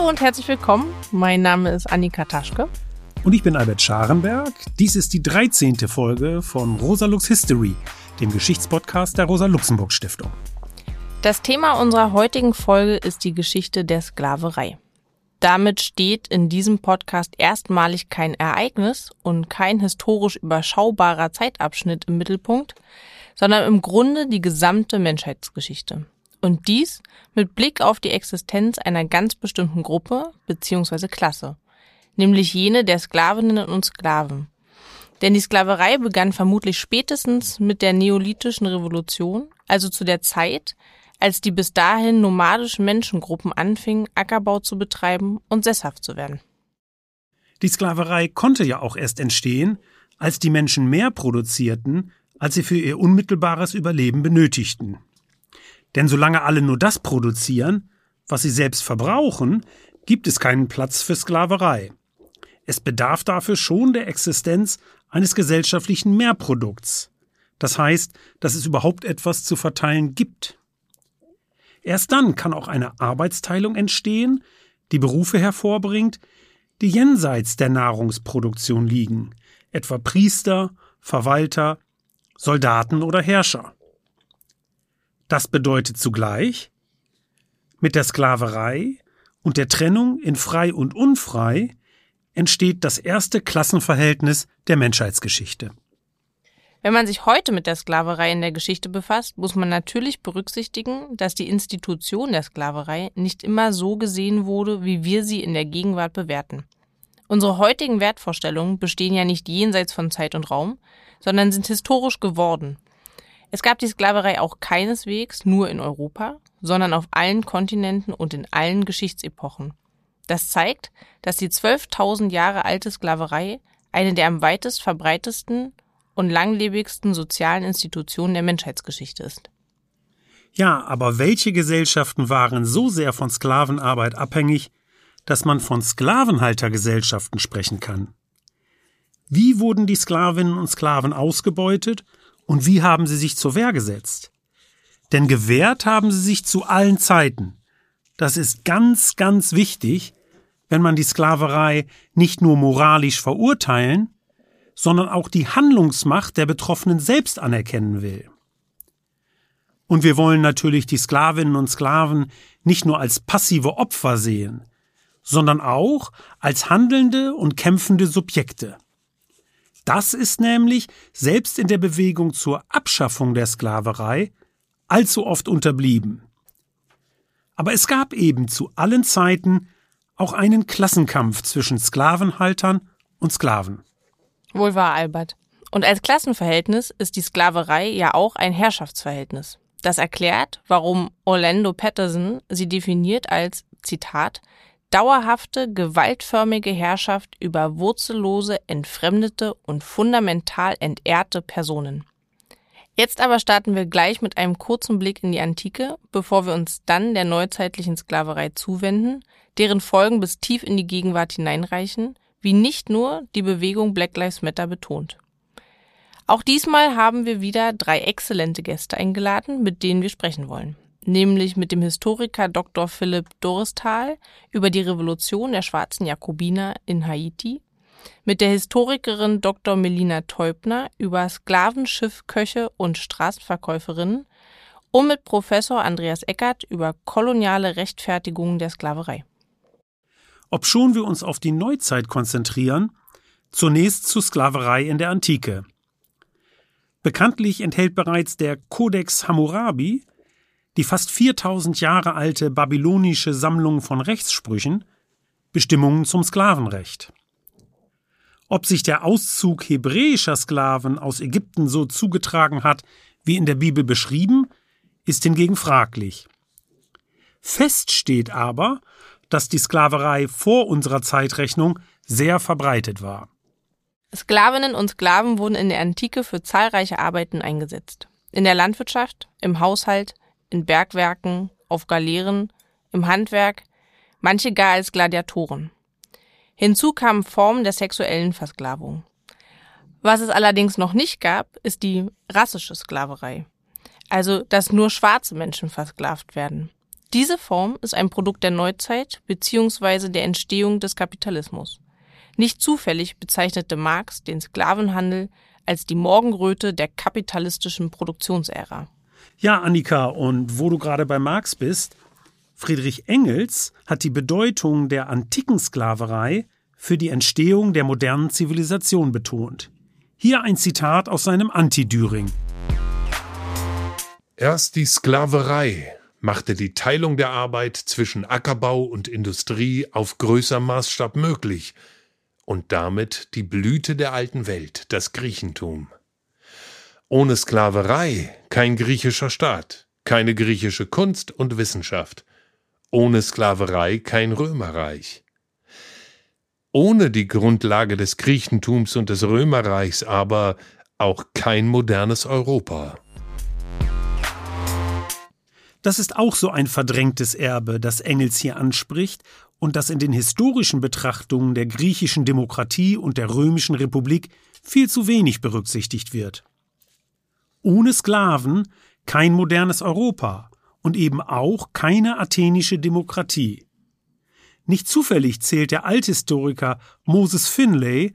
Hallo und herzlich willkommen. Mein Name ist Annika Taschke. Und ich bin Albert Scharenberg. Dies ist die 13. Folge von Rosa Lux History, dem Geschichtspodcast der Rosa Luxemburg Stiftung. Das Thema unserer heutigen Folge ist die Geschichte der Sklaverei. Damit steht in diesem Podcast erstmalig kein Ereignis und kein historisch überschaubarer Zeitabschnitt im Mittelpunkt, sondern im Grunde die gesamte Menschheitsgeschichte. Und dies mit Blick auf die Existenz einer ganz bestimmten Gruppe bzw. Klasse, nämlich jene der Sklavinnen und Sklaven. Denn die Sklaverei begann vermutlich spätestens mit der neolithischen Revolution, also zu der Zeit, als die bis dahin nomadischen Menschengruppen anfingen, Ackerbau zu betreiben und sesshaft zu werden. Die Sklaverei konnte ja auch erst entstehen, als die Menschen mehr produzierten, als sie für ihr unmittelbares Überleben benötigten. Denn solange alle nur das produzieren, was sie selbst verbrauchen, gibt es keinen Platz für Sklaverei. Es bedarf dafür schon der Existenz eines gesellschaftlichen Mehrprodukts. Das heißt, dass es überhaupt etwas zu verteilen gibt. Erst dann kann auch eine Arbeitsteilung entstehen, die Berufe hervorbringt, die jenseits der Nahrungsproduktion liegen, etwa Priester, Verwalter, Soldaten oder Herrscher. Das bedeutet zugleich, mit der Sklaverei und der Trennung in frei und unfrei entsteht das erste Klassenverhältnis der Menschheitsgeschichte. Wenn man sich heute mit der Sklaverei in der Geschichte befasst, muss man natürlich berücksichtigen, dass die Institution der Sklaverei nicht immer so gesehen wurde, wie wir sie in der Gegenwart bewerten. Unsere heutigen Wertvorstellungen bestehen ja nicht jenseits von Zeit und Raum, sondern sind historisch geworden. Es gab die Sklaverei auch keineswegs nur in Europa, sondern auf allen Kontinenten und in allen Geschichtsepochen. Das zeigt, dass die 12.000 Jahre alte Sklaverei eine der am weitest verbreitesten und langlebigsten sozialen Institutionen der Menschheitsgeschichte ist. Ja, aber welche Gesellschaften waren so sehr von Sklavenarbeit abhängig, dass man von Sklavenhaltergesellschaften sprechen kann? Wie wurden die Sklavinnen und Sklaven ausgebeutet und wie haben sie sich zur Wehr gesetzt? Denn gewehrt haben sie sich zu allen Zeiten. Das ist ganz, ganz wichtig, wenn man die Sklaverei nicht nur moralisch verurteilen, sondern auch die Handlungsmacht der Betroffenen selbst anerkennen will. Und wir wollen natürlich die Sklavinnen und Sklaven nicht nur als passive Opfer sehen, sondern auch als handelnde und kämpfende Subjekte. Das ist nämlich selbst in der Bewegung zur Abschaffung der Sklaverei allzu oft unterblieben. Aber es gab eben zu allen Zeiten auch einen Klassenkampf zwischen Sklavenhaltern und Sklaven. Wohl wahr, Albert. Und als Klassenverhältnis ist die Sklaverei ja auch ein Herrschaftsverhältnis. Das erklärt, warum Orlando Patterson sie definiert als, Zitat, dauerhafte, gewaltförmige Herrschaft über wurzellose, entfremdete und fundamental entehrte Personen. Jetzt aber starten wir gleich mit einem kurzen Blick in die Antike, bevor wir uns dann der neuzeitlichen Sklaverei zuwenden, deren Folgen bis tief in die Gegenwart hineinreichen, wie nicht nur die Bewegung Black Lives Matter betont. Auch diesmal haben wir wieder drei exzellente Gäste eingeladen, mit denen wir sprechen wollen. Nämlich mit dem Historiker Dr. Philipp Doristal über die Revolution der schwarzen Jakobiner in Haiti, mit der Historikerin Dr. Melina Teubner über Sklavenschiffköche und Straßenverkäuferinnen und mit Professor Andreas Eckert über koloniale Rechtfertigungen der Sklaverei. Obschon wir uns auf die Neuzeit konzentrieren, zunächst zur Sklaverei in der Antike. Bekanntlich enthält bereits der Codex Hammurabi, die fast 4000 Jahre alte babylonische Sammlung von Rechtssprüchen, Bestimmungen zum Sklavenrecht. Ob sich der Auszug hebräischer Sklaven aus Ägypten so zugetragen hat, wie in der Bibel beschrieben, ist hingegen fraglich. Fest steht aber, dass die Sklaverei vor unserer Zeitrechnung sehr verbreitet war. Sklavinnen und Sklaven wurden in der Antike für zahlreiche Arbeiten eingesetzt. In der Landwirtschaft, im Haushalt, in Bergwerken, auf Galeeren, im Handwerk, manche gar als Gladiatoren. Hinzu kamen Formen der sexuellen Versklavung. Was es allerdings noch nicht gab, ist die rassische Sklaverei. Also, dass nur schwarze Menschen versklavt werden. Diese Form ist ein Produkt der Neuzeit bzw. der Entstehung des Kapitalismus. Nicht zufällig bezeichnete Marx den Sklavenhandel als die Morgenröte der kapitalistischen Produktionsära. Ja, Annika, und wo du gerade bei Marx bist, Friedrich Engels hat die Bedeutung der antiken Sklaverei für die Entstehung der modernen Zivilisation betont. Hier ein Zitat aus seinem Antidüring. Erst die Sklaverei machte die Teilung der Arbeit zwischen Ackerbau und Industrie auf größer Maßstab möglich und damit die Blüte der alten Welt, das Griechentum. Ohne Sklaverei kein griechischer Staat, keine griechische Kunst und Wissenschaft, ohne Sklaverei kein Römerreich. Ohne die Grundlage des Griechentums und des Römerreichs aber auch kein modernes Europa. Das ist auch so ein verdrängtes Erbe, das Engels hier anspricht und das in den historischen Betrachtungen der griechischen Demokratie und der römischen Republik viel zu wenig berücksichtigt wird. Ohne Sklaven kein modernes Europa und eben auch keine athenische Demokratie. Nicht zufällig zählt der Althistoriker Moses Finlay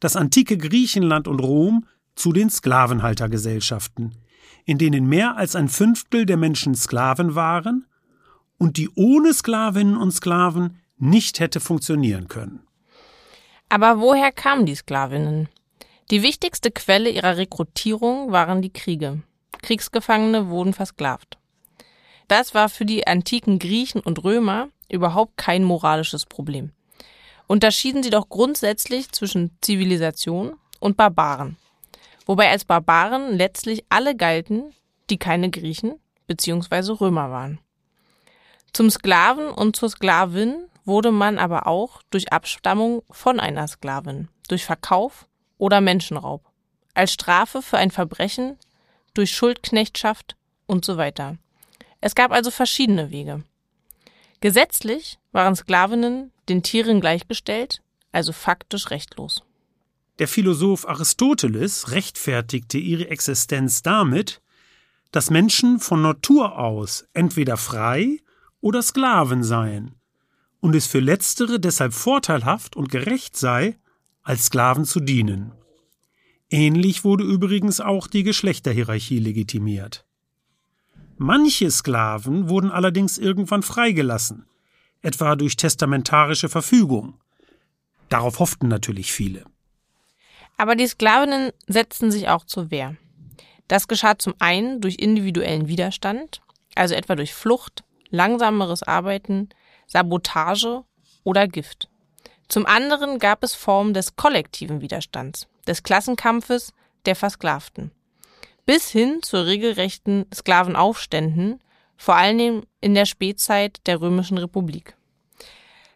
das antike Griechenland und Rom zu den Sklavenhaltergesellschaften, in denen mehr als ein Fünftel der Menschen Sklaven waren und die ohne Sklavinnen und Sklaven nicht hätte funktionieren können. Aber woher kamen die Sklavinnen? Die wichtigste Quelle ihrer Rekrutierung waren die Kriege. Kriegsgefangene wurden versklavt. Das war für die antiken Griechen und Römer überhaupt kein moralisches Problem. Unterschieden sie doch grundsätzlich zwischen Zivilisation und Barbaren wobei als Barbaren letztlich alle galten, die keine Griechen bzw. Römer waren. Zum Sklaven und zur Sklavin wurde man aber auch durch Abstammung von einer Sklavin, durch Verkauf oder Menschenraub, als Strafe für ein Verbrechen, durch Schuldknechtschaft und so weiter. Es gab also verschiedene Wege. Gesetzlich waren Sklavinnen den Tieren gleichgestellt, also faktisch rechtlos. Der Philosoph Aristoteles rechtfertigte ihre Existenz damit, dass Menschen von Natur aus entweder frei oder Sklaven seien und es für letztere deshalb vorteilhaft und gerecht sei, als Sklaven zu dienen. Ähnlich wurde übrigens auch die Geschlechterhierarchie legitimiert. Manche Sklaven wurden allerdings irgendwann freigelassen, etwa durch testamentarische Verfügung. Darauf hofften natürlich viele. Aber die Sklavinnen setzten sich auch zur Wehr. Das geschah zum einen durch individuellen Widerstand, also etwa durch Flucht, langsameres Arbeiten, Sabotage oder Gift. Zum anderen gab es Formen des kollektiven Widerstands, des Klassenkampfes der Versklavten. Bis hin zu regelrechten Sklavenaufständen, vor allem in der Spätzeit der Römischen Republik.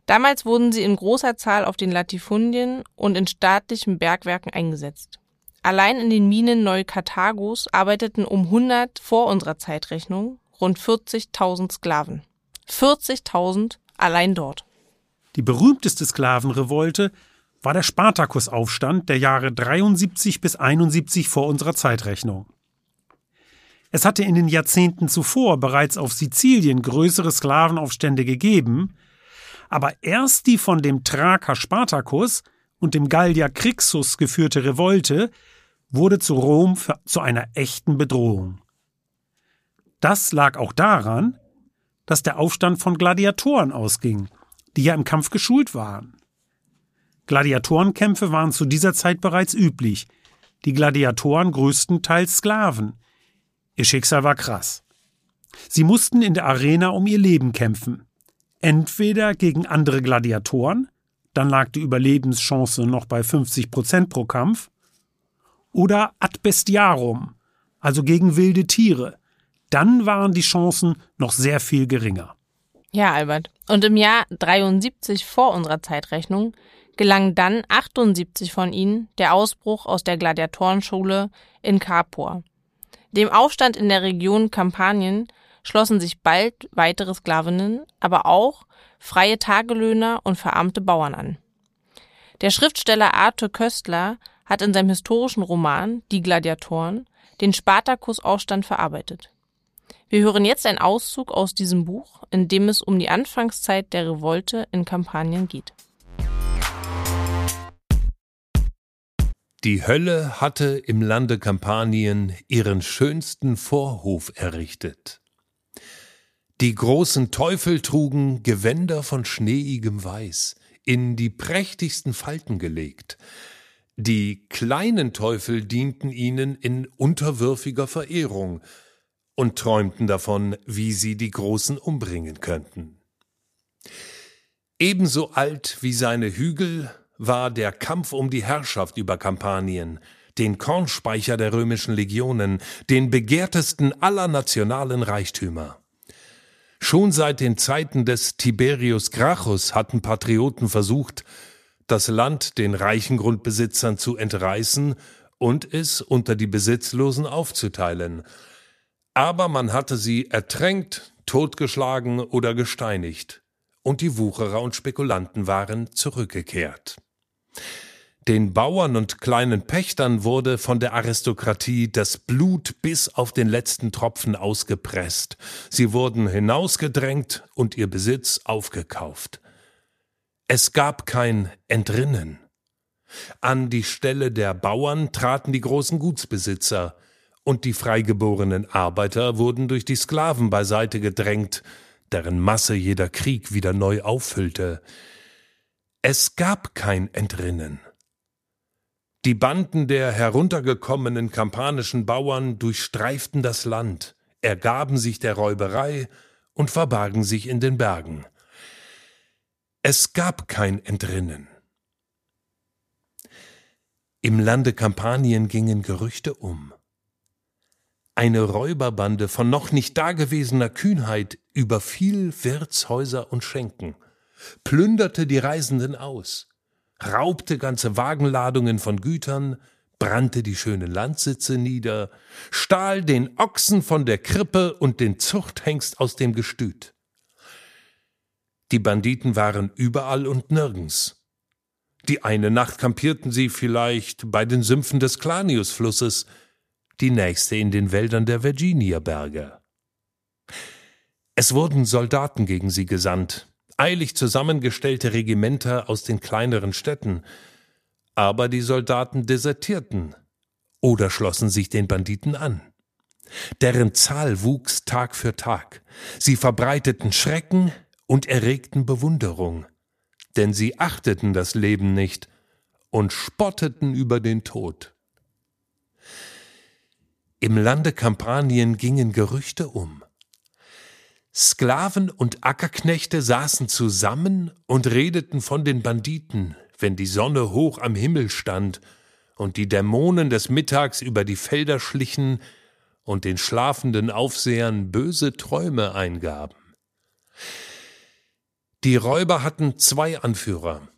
Damals wurden sie in großer Zahl auf den Latifundien und in staatlichen Bergwerken eingesetzt. Allein in den Minen Neukarthagos arbeiteten um 100 vor unserer Zeitrechnung rund 40.000 Sklaven. 40.000 allein dort. Die berühmteste Sklavenrevolte war der Spartakusaufstand der Jahre 73 bis 71 vor unserer Zeitrechnung. Es hatte in den Jahrzehnten zuvor bereits auf Sizilien größere Sklavenaufstände gegeben, aber erst die von dem Thraker Spartacus und dem Gallier Crixus geführte Revolte wurde zu Rom für, zu einer echten Bedrohung. Das lag auch daran, dass der Aufstand von Gladiatoren ausging, die ja im Kampf geschult waren. Gladiatorenkämpfe waren zu dieser Zeit bereits üblich, die Gladiatoren größtenteils Sklaven. Ihr Schicksal war krass. Sie mussten in der Arena um ihr Leben kämpfen entweder gegen andere Gladiatoren, dann lag die Überlebenschance noch bei 50 Prozent pro Kampf, oder ad bestiarum, also gegen wilde Tiere. Dann waren die Chancen noch sehr viel geringer. Ja, Albert. Und im Jahr 73 vor unserer Zeitrechnung gelang dann 78 von ihnen der Ausbruch aus der Gladiatorenschule in Capua. Dem Aufstand in der Region Kampanien schlossen sich bald weitere Sklavinnen, aber auch freie Tagelöhner und verarmte Bauern an. Der Schriftsteller Arthur Köstler hat in seinem historischen Roman Die Gladiatoren den Spartakusaufstand verarbeitet. Wir hören jetzt einen Auszug aus diesem Buch, in dem es um die Anfangszeit der Revolte in Kampanien geht. Die Hölle hatte im Lande Kampanien ihren schönsten Vorhof errichtet. Die großen Teufel trugen Gewänder von schneeigem Weiß, in die prächtigsten Falten gelegt. Die kleinen Teufel dienten ihnen in unterwürfiger Verehrung und träumten davon, wie sie die Großen umbringen könnten. Ebenso alt wie seine Hügel war der Kampf um die Herrschaft über Kampanien, den Kornspeicher der römischen Legionen, den begehrtesten aller nationalen Reichtümer. Schon seit den Zeiten des Tiberius Gracchus hatten Patrioten versucht, das Land den reichen Grundbesitzern zu entreißen und es unter die Besitzlosen aufzuteilen. Aber man hatte sie ertränkt, totgeschlagen oder gesteinigt, und die Wucherer und Spekulanten waren zurückgekehrt. Den Bauern und kleinen Pächtern wurde von der Aristokratie das Blut bis auf den letzten Tropfen ausgepresst. Sie wurden hinausgedrängt und ihr Besitz aufgekauft. Es gab kein Entrinnen. An die Stelle der Bauern traten die großen Gutsbesitzer, und die freigeborenen Arbeiter wurden durch die Sklaven beiseite gedrängt, deren Masse jeder Krieg wieder neu auffüllte. Es gab kein Entrinnen. Die Banden der heruntergekommenen kampanischen Bauern durchstreiften das Land, ergaben sich der Räuberei und verbargen sich in den Bergen. Es gab kein Entrinnen. Im Lande Kampanien gingen Gerüchte um. Eine Räuberbande von noch nicht dagewesener Kühnheit überfiel Wirtshäuser und Schenken – plünderte die Reisenden aus, raubte ganze Wagenladungen von Gütern, brannte die schönen Landsitze nieder, stahl den Ochsen von der Krippe und den Zuchthengst aus dem Gestüt. Die Banditen waren überall und nirgends. Die eine Nacht kampierten sie vielleicht bei den Sümpfen des Claniusflusses, die nächste in den Wäldern der Virginia-Berge. Es wurden Soldaten gegen sie gesandt, eilig zusammengestellte Regimenter aus den kleineren Städten, aber die Soldaten desertierten oder schlossen sich den Banditen an. Deren Zahl wuchs Tag für Tag. Sie verbreiteten Schrecken und erregten Bewunderung, denn sie achteten das Leben nicht und spotteten über den Tod. Im Lande Kampanien gingen Gerüchte um. Sklaven und Ackerknechte saßen zusammen und redeten von den Banditen, wenn die Sonne hoch am Himmel stand und die Dämonen des Mittags über die Felder schlichen und den schlafenden Aufsehern böse Träume eingaben. Die Räuber hatten zwei Anführer,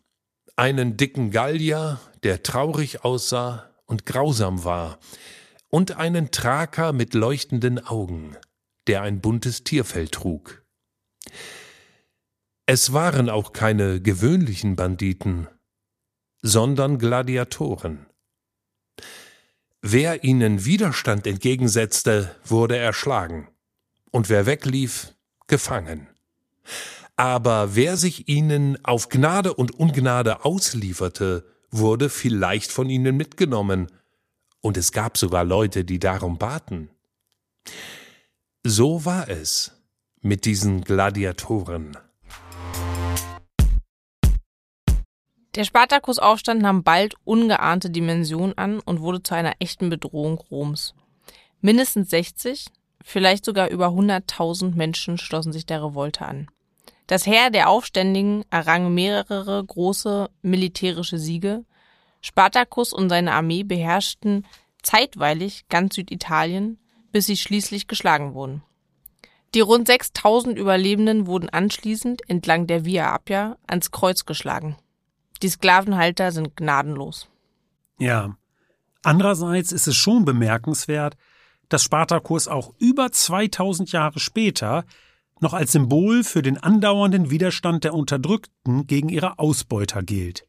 einen dicken Gallier, der traurig aussah und grausam war, und einen Thraker mit leuchtenden Augen der ein buntes Tierfell trug. Es waren auch keine gewöhnlichen Banditen, sondern Gladiatoren. Wer ihnen Widerstand entgegensetzte, wurde erschlagen, und wer weglief, gefangen. Aber wer sich ihnen auf Gnade und Ungnade auslieferte, wurde vielleicht von ihnen mitgenommen, und es gab sogar Leute, die darum baten. So war es mit diesen Gladiatoren. Der Spartakusaufstand nahm bald ungeahnte Dimensionen an und wurde zu einer echten Bedrohung Roms. Mindestens 60, vielleicht sogar über 100.000 Menschen schlossen sich der Revolte an. Das Heer der Aufständigen errang mehrere große militärische Siege. Spartacus und seine Armee beherrschten zeitweilig ganz Süditalien, bis sie schließlich geschlagen wurden. Die rund 6000 Überlebenden wurden anschließend entlang der Via Appia ans Kreuz geschlagen. Die Sklavenhalter sind gnadenlos. Ja. Andererseits ist es schon bemerkenswert, dass Spartacus auch über 2000 Jahre später noch als Symbol für den andauernden Widerstand der Unterdrückten gegen ihre Ausbeuter gilt.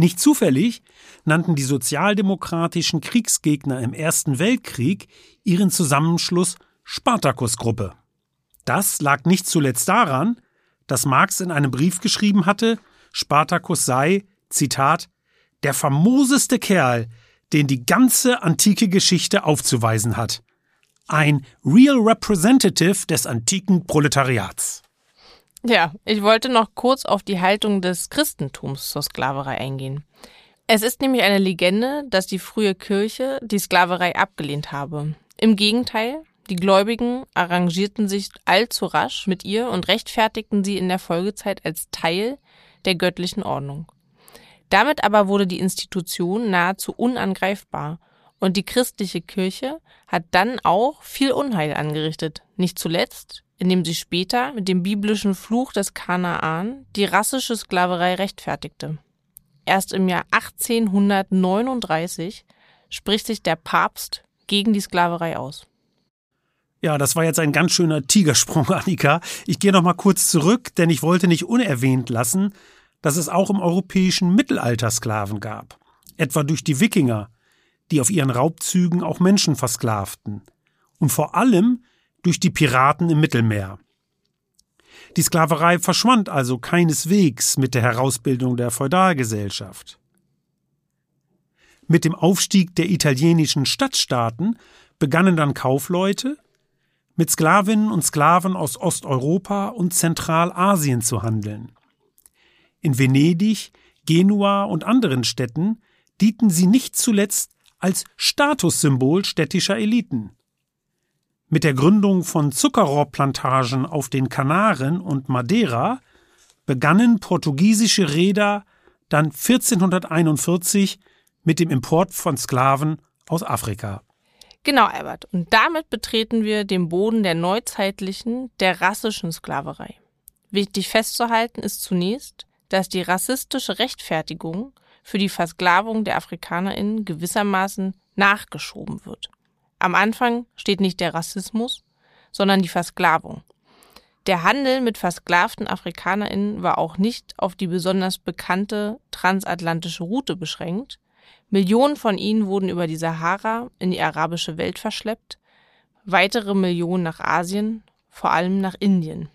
Nicht zufällig nannten die sozialdemokratischen Kriegsgegner im Ersten Weltkrieg ihren Zusammenschluss Spartakus-Gruppe. Das lag nicht zuletzt daran, dass Marx in einem Brief geschrieben hatte, Spartacus sei, Zitat, der famoseste Kerl, den die ganze antike Geschichte aufzuweisen hat. Ein Real Representative des antiken Proletariats. Ja, ich wollte noch kurz auf die Haltung des Christentums zur Sklaverei eingehen. Es ist nämlich eine Legende, dass die frühe Kirche die Sklaverei abgelehnt habe. Im Gegenteil, die Gläubigen arrangierten sich allzu rasch mit ihr und rechtfertigten sie in der Folgezeit als Teil der göttlichen Ordnung. Damit aber wurde die Institution nahezu unangreifbar und die christliche Kirche hat dann auch viel Unheil angerichtet, nicht zuletzt, indem sie später mit dem biblischen Fluch des Kanaan die rassische Sklaverei rechtfertigte. Erst im Jahr 1839 spricht sich der Papst gegen die Sklaverei aus. Ja, das war jetzt ein ganz schöner Tigersprung, Annika. Ich gehe noch mal kurz zurück, denn ich wollte nicht unerwähnt lassen, dass es auch im europäischen Mittelalter Sklaven gab. Etwa durch die Wikinger, die auf ihren Raubzügen auch Menschen versklavten. Und vor allem durch die Piraten im Mittelmeer. Die Sklaverei verschwand also keineswegs mit der Herausbildung der Feudalgesellschaft. Mit dem Aufstieg der italienischen Stadtstaaten begannen dann Kaufleute, mit Sklavinnen und Sklaven aus Osteuropa und Zentralasien zu handeln. In Venedig, Genua und anderen Städten dienten sie nicht zuletzt als Statussymbol städtischer Eliten. Mit der Gründung von Zuckerrohrplantagen auf den Kanaren und Madeira begannen portugiesische Reeder dann 1441 mit dem Import von Sklaven aus Afrika. Genau, Albert. Und damit betreten wir den Boden der neuzeitlichen, der rassischen Sklaverei. Wichtig festzuhalten ist zunächst, dass die rassistische Rechtfertigung für die Versklavung der AfrikanerInnen gewissermaßen nachgeschoben wird. Am Anfang steht nicht der Rassismus, sondern die Versklavung. Der Handel mit versklavten AfrikanerInnen war auch nicht auf die besonders bekannte transatlantische Route beschränkt. Millionen von ihnen wurden über die Sahara in die arabische Welt verschleppt, weitere Millionen nach Asien, vor allem nach Indien.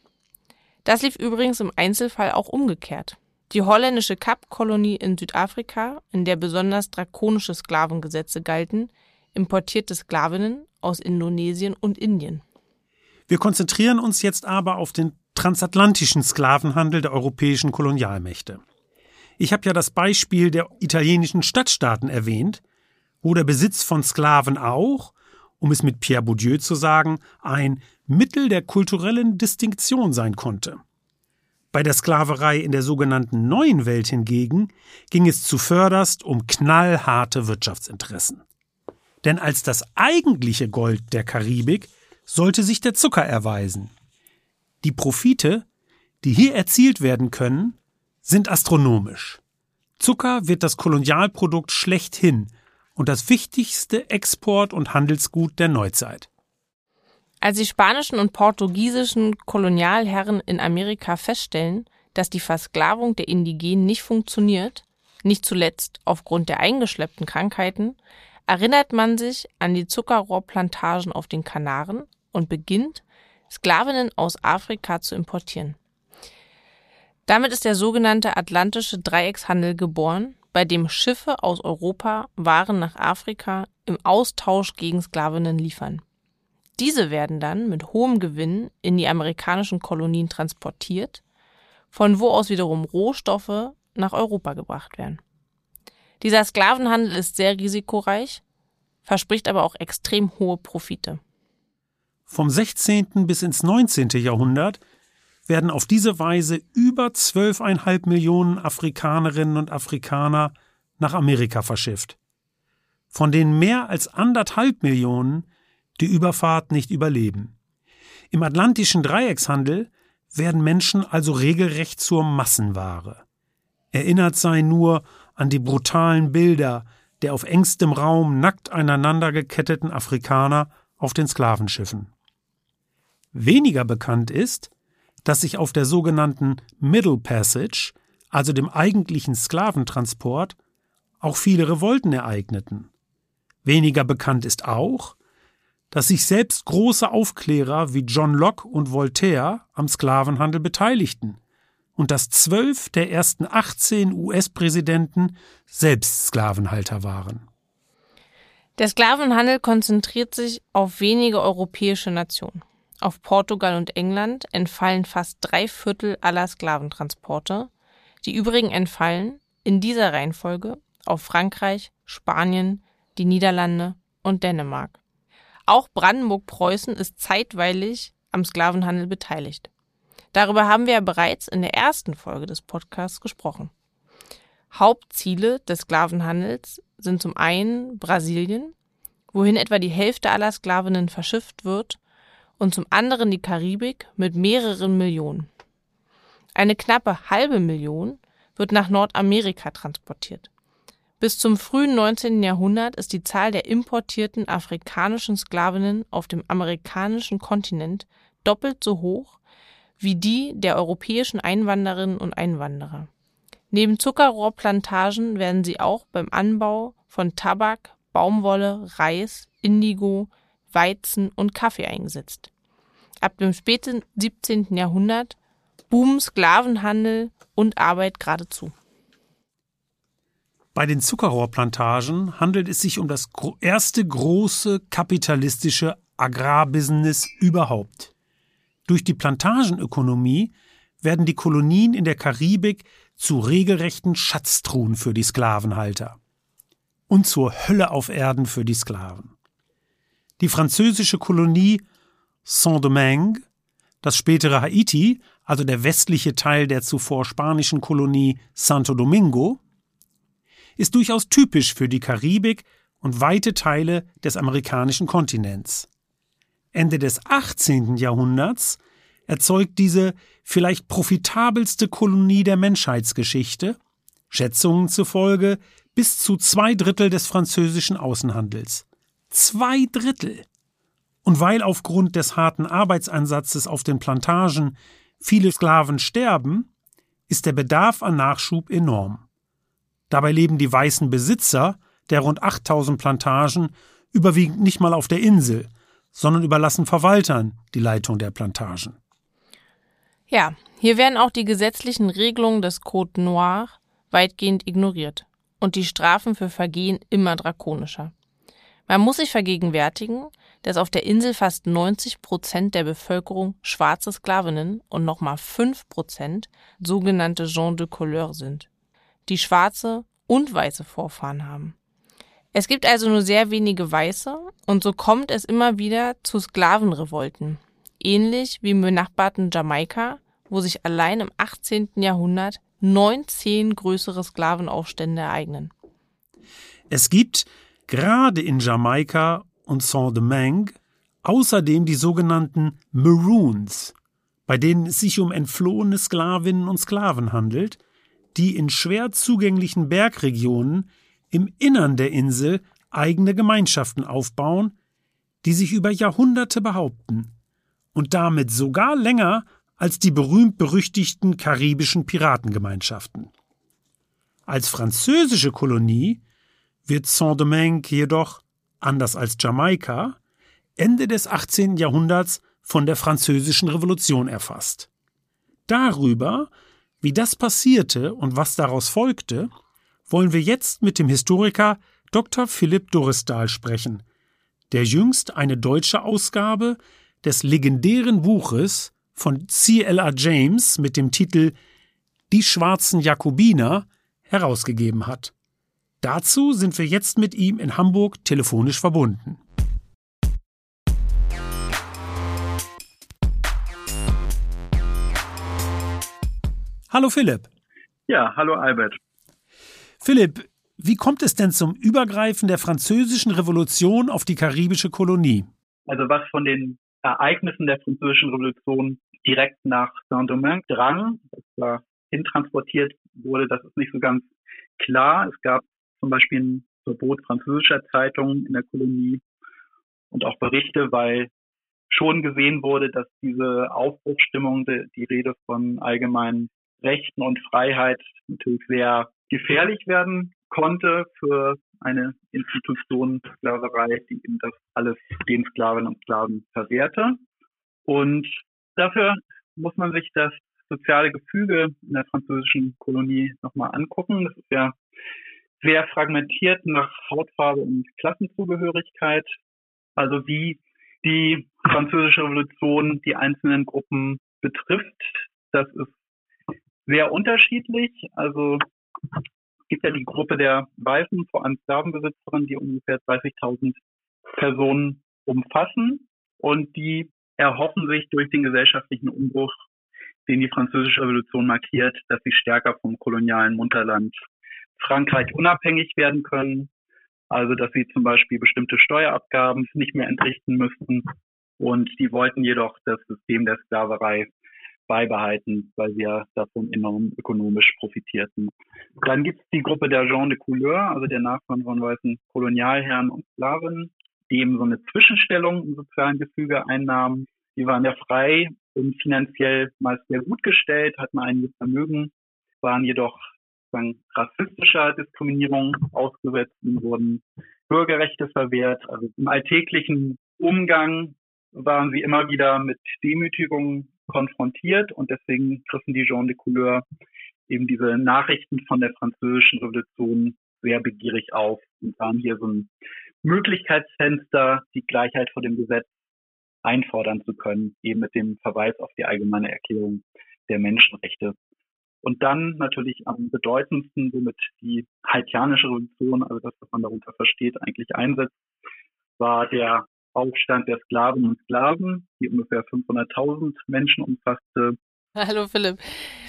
Das lief übrigens im Einzelfall auch umgekehrt. Die holländische Kapkolonie in Südafrika, in der besonders drakonische Sklavengesetze galten, importierte Sklavinnen aus Indonesien und Indien. Wir konzentrieren uns jetzt aber auf den transatlantischen Sklavenhandel der europäischen Kolonialmächte. Ich habe ja das Beispiel der italienischen Stadtstaaten erwähnt, wo der Besitz von Sklaven auch, um es mit Pierre Bourdieu zu sagen, ein Mittel der kulturellen Distinktion sein konnte. Bei der Sklaverei in der sogenannten Neuen Welt hingegen ging es zuvörderst um knallharte Wirtschaftsinteressen. Denn als das eigentliche Gold der Karibik sollte sich der Zucker erweisen. Die Profite, die hier erzielt werden können, sind astronomisch. Zucker wird das Kolonialprodukt schlechthin und das wichtigste Export- und Handelsgut der Neuzeit. Als die spanischen und portugiesischen Kolonialherren in Amerika feststellen, dass die Versklavung der Indigenen nicht funktioniert, nicht zuletzt aufgrund der eingeschleppten Krankheiten, erinnert man sich an die Zuckerrohrplantagen auf den Kanaren und beginnt, Sklavinnen aus Afrika zu importieren. Damit ist der sogenannte Atlantische Dreieckshandel geboren, bei dem Schiffe aus Europa Waren nach Afrika im Austausch gegen Sklavinnen liefern. Diese werden dann mit hohem Gewinn in die amerikanischen Kolonien transportiert, von wo aus wiederum Rohstoffe nach Europa gebracht werden. Dieser Sklavenhandel ist sehr risikoreich, verspricht aber auch extrem hohe Profite. Vom 16. bis ins 19. Jahrhundert werden auf diese Weise über 12,5 Millionen Afrikanerinnen und Afrikaner nach Amerika verschifft. Von denen mehr als anderthalb Millionen die Überfahrt nicht überleben. Im atlantischen Dreieckshandel werden Menschen also regelrecht zur Massenware. Erinnert sei nur an die brutalen Bilder der auf engstem Raum nackt aneinander geketteten Afrikaner auf den Sklavenschiffen. Weniger bekannt ist, dass sich auf der sogenannten Middle Passage, also dem eigentlichen Sklaventransport, auch viele Revolten ereigneten. Weniger bekannt ist auch, dass sich selbst große Aufklärer wie John Locke und Voltaire am Sklavenhandel beteiligten und dass zwölf der ersten 18 US-Präsidenten selbst Sklavenhalter waren. Der Sklavenhandel konzentriert sich auf wenige europäische Nationen. Auf Portugal und England entfallen fast drei Viertel aller Sklaventransporte. Die übrigen entfallen in dieser Reihenfolge auf Frankreich, Spanien, die Niederlande und Dänemark. Auch Brandenburg-Preußen ist zeitweilig am Sklavenhandel beteiligt. Darüber haben wir ja bereits in der ersten Folge des Podcasts gesprochen. Hauptziele des Sklavenhandels sind zum einen Brasilien, wohin etwa die Hälfte aller Sklavinnen verschifft wird, und zum anderen die Karibik mit mehreren Millionen. Eine knappe halbe Million wird nach Nordamerika transportiert. Bis zum frühen 19. Jahrhundert ist die Zahl der importierten afrikanischen Sklavinnen auf dem amerikanischen Kontinent doppelt so hoch wie die der europäischen Einwanderinnen und Einwanderer. Neben Zuckerrohrplantagen werden sie auch beim Anbau von Tabak, Baumwolle, Reis, Indigo, Weizen und Kaffee eingesetzt. Ab dem späten 17. Jahrhundert boomen Sklavenhandel und Arbeit geradezu. Bei den Zuckerrohrplantagen handelt es sich um das erste große kapitalistische Agrarbusiness überhaupt. Durch die Plantagenökonomie werden die Kolonien in der Karibik zu regelrechten Schatztruhen für die Sklavenhalter und zur Hölle auf Erden für die Sklaven. Die französische Kolonie Saint-Domingue, das spätere Haiti, also der westliche Teil der zuvor spanischen Kolonie Santo Domingo, ist durchaus typisch für die Karibik und weite Teile des amerikanischen Kontinents. Ende des 18. Jahrhunderts erzeugt diese vielleicht profitabelste Kolonie der Menschheitsgeschichte, Schätzungen zufolge bis zu zwei Drittel des französischen Außenhandels. Zwei Drittel! Und weil aufgrund des harten Arbeitsansatzes auf den Plantagen viele Sklaven sterben, ist der Bedarf an Nachschub enorm. Dabei leben die weißen Besitzer der rund 8000 Plantagen überwiegend nicht mal auf der Insel, sondern überlassen Verwaltern die Leitung der Plantagen. Ja, hier werden auch die gesetzlichen Regelungen des Code Noir weitgehend ignoriert und die Strafen für Vergehen immer drakonischer. Man muss sich vergegenwärtigen, dass auf der Insel fast 90 Prozent der Bevölkerung schwarze Sklavinnen und nochmal 5 Prozent sogenannte Gens de Couleur sind, die schwarze und weiße Vorfahren haben. Es gibt also nur sehr wenige Weiße und so kommt es immer wieder zu Sklavenrevolten. Ähnlich wie im benachbarten Jamaika, wo sich allein im 18. Jahrhundert 19 größere Sklavenaufstände ereignen. Es gibt gerade in Jamaika und Saint-Domingue außerdem die sogenannten Maroons, bei denen es sich um entflohene Sklavinnen und Sklaven handelt, die in schwer zugänglichen Bergregionen im Innern der Insel eigene Gemeinschaften aufbauen, die sich über Jahrhunderte behaupten und damit sogar länger als die berühmt-berüchtigten karibischen Piratengemeinschaften. Als französische Kolonie wird Saint-Domingue jedoch, anders als Jamaika, Ende des 18. Jahrhunderts von der Französischen Revolution erfasst. Darüber, wie das passierte und was daraus folgte, wollen wir jetzt mit dem Historiker Dr. Philipp Doristal sprechen, der jüngst eine deutsche Ausgabe des legendären Buches von C.L.A. James mit dem Titel Die schwarzen Jakobiner herausgegeben hat. Dazu sind wir jetzt mit ihm in Hamburg telefonisch verbunden. Hallo Philipp. Ja, hallo Albert. Philipp, wie kommt es denn zum Übergreifen der französischen Revolution auf die karibische Kolonie? Also was von den Ereignissen der französischen Revolution direkt nach Saint-Domingue drang, das war hintransportiert wurde, das ist nicht so ganz klar. Es gab zum Beispiel ein Verbot französischer Zeitungen in der Kolonie und auch Berichte, weil schon gesehen wurde, dass diese Aufbruchsstimmung, die, die Rede von allgemeinen Rechten und Freiheit natürlich sehr gefährlich werden konnte für eine Institution Sklaverei, die eben das alles den Sklavinnen und Sklaven verwehrte. Und dafür muss man sich das soziale Gefüge in der französischen Kolonie nochmal angucken. Das ist ja sehr fragmentiert nach Hautfarbe und Klassenzugehörigkeit. Also wie die französische Revolution die einzelnen Gruppen betrifft, das ist sehr unterschiedlich. Also gibt ja die Gruppe der Weißen, vor allem Sklavenbesitzerinnen, die ungefähr 30.000 Personen umfassen und die erhoffen sich durch den gesellschaftlichen Umbruch, den die französische Revolution markiert, dass sie stärker vom kolonialen Mutterland Frankreich unabhängig werden können. Also, dass sie zum Beispiel bestimmte Steuerabgaben nicht mehr entrichten müssten. Und die wollten jedoch das System der Sklaverei beibehalten, weil sie ja davon enorm ökonomisch profitierten. Dann gibt es die Gruppe der Gens de Couleur, also der Nachfahren von weißen Kolonialherren und Sklaven, die eben so eine Zwischenstellung im sozialen Gefüge einnahmen. Die waren ja frei und finanziell meist sehr gut gestellt, hatten einiges Vermögen, waren jedoch sozusagen rassistischer Diskriminierung ausgesetzt und wurden Bürgerrechte verwehrt. Also im alltäglichen Umgang waren sie immer wieder mit Demütigungen konfrontiert und deswegen griffen die Gens de Couleur eben diese Nachrichten von der französischen Revolution sehr begierig auf und sahen hier so ein Möglichkeitsfenster, die Gleichheit vor dem Gesetz einfordern zu können, eben mit dem Verweis auf die allgemeine Erklärung der Menschenrechte. Und dann natürlich am bedeutendsten, womit die haitianische Revolution, also das, was man darunter versteht, eigentlich einsetzt, war der Aufstand der Sklaven und Sklaven, die ungefähr 500.000 Menschen umfasste. Hallo Philipp.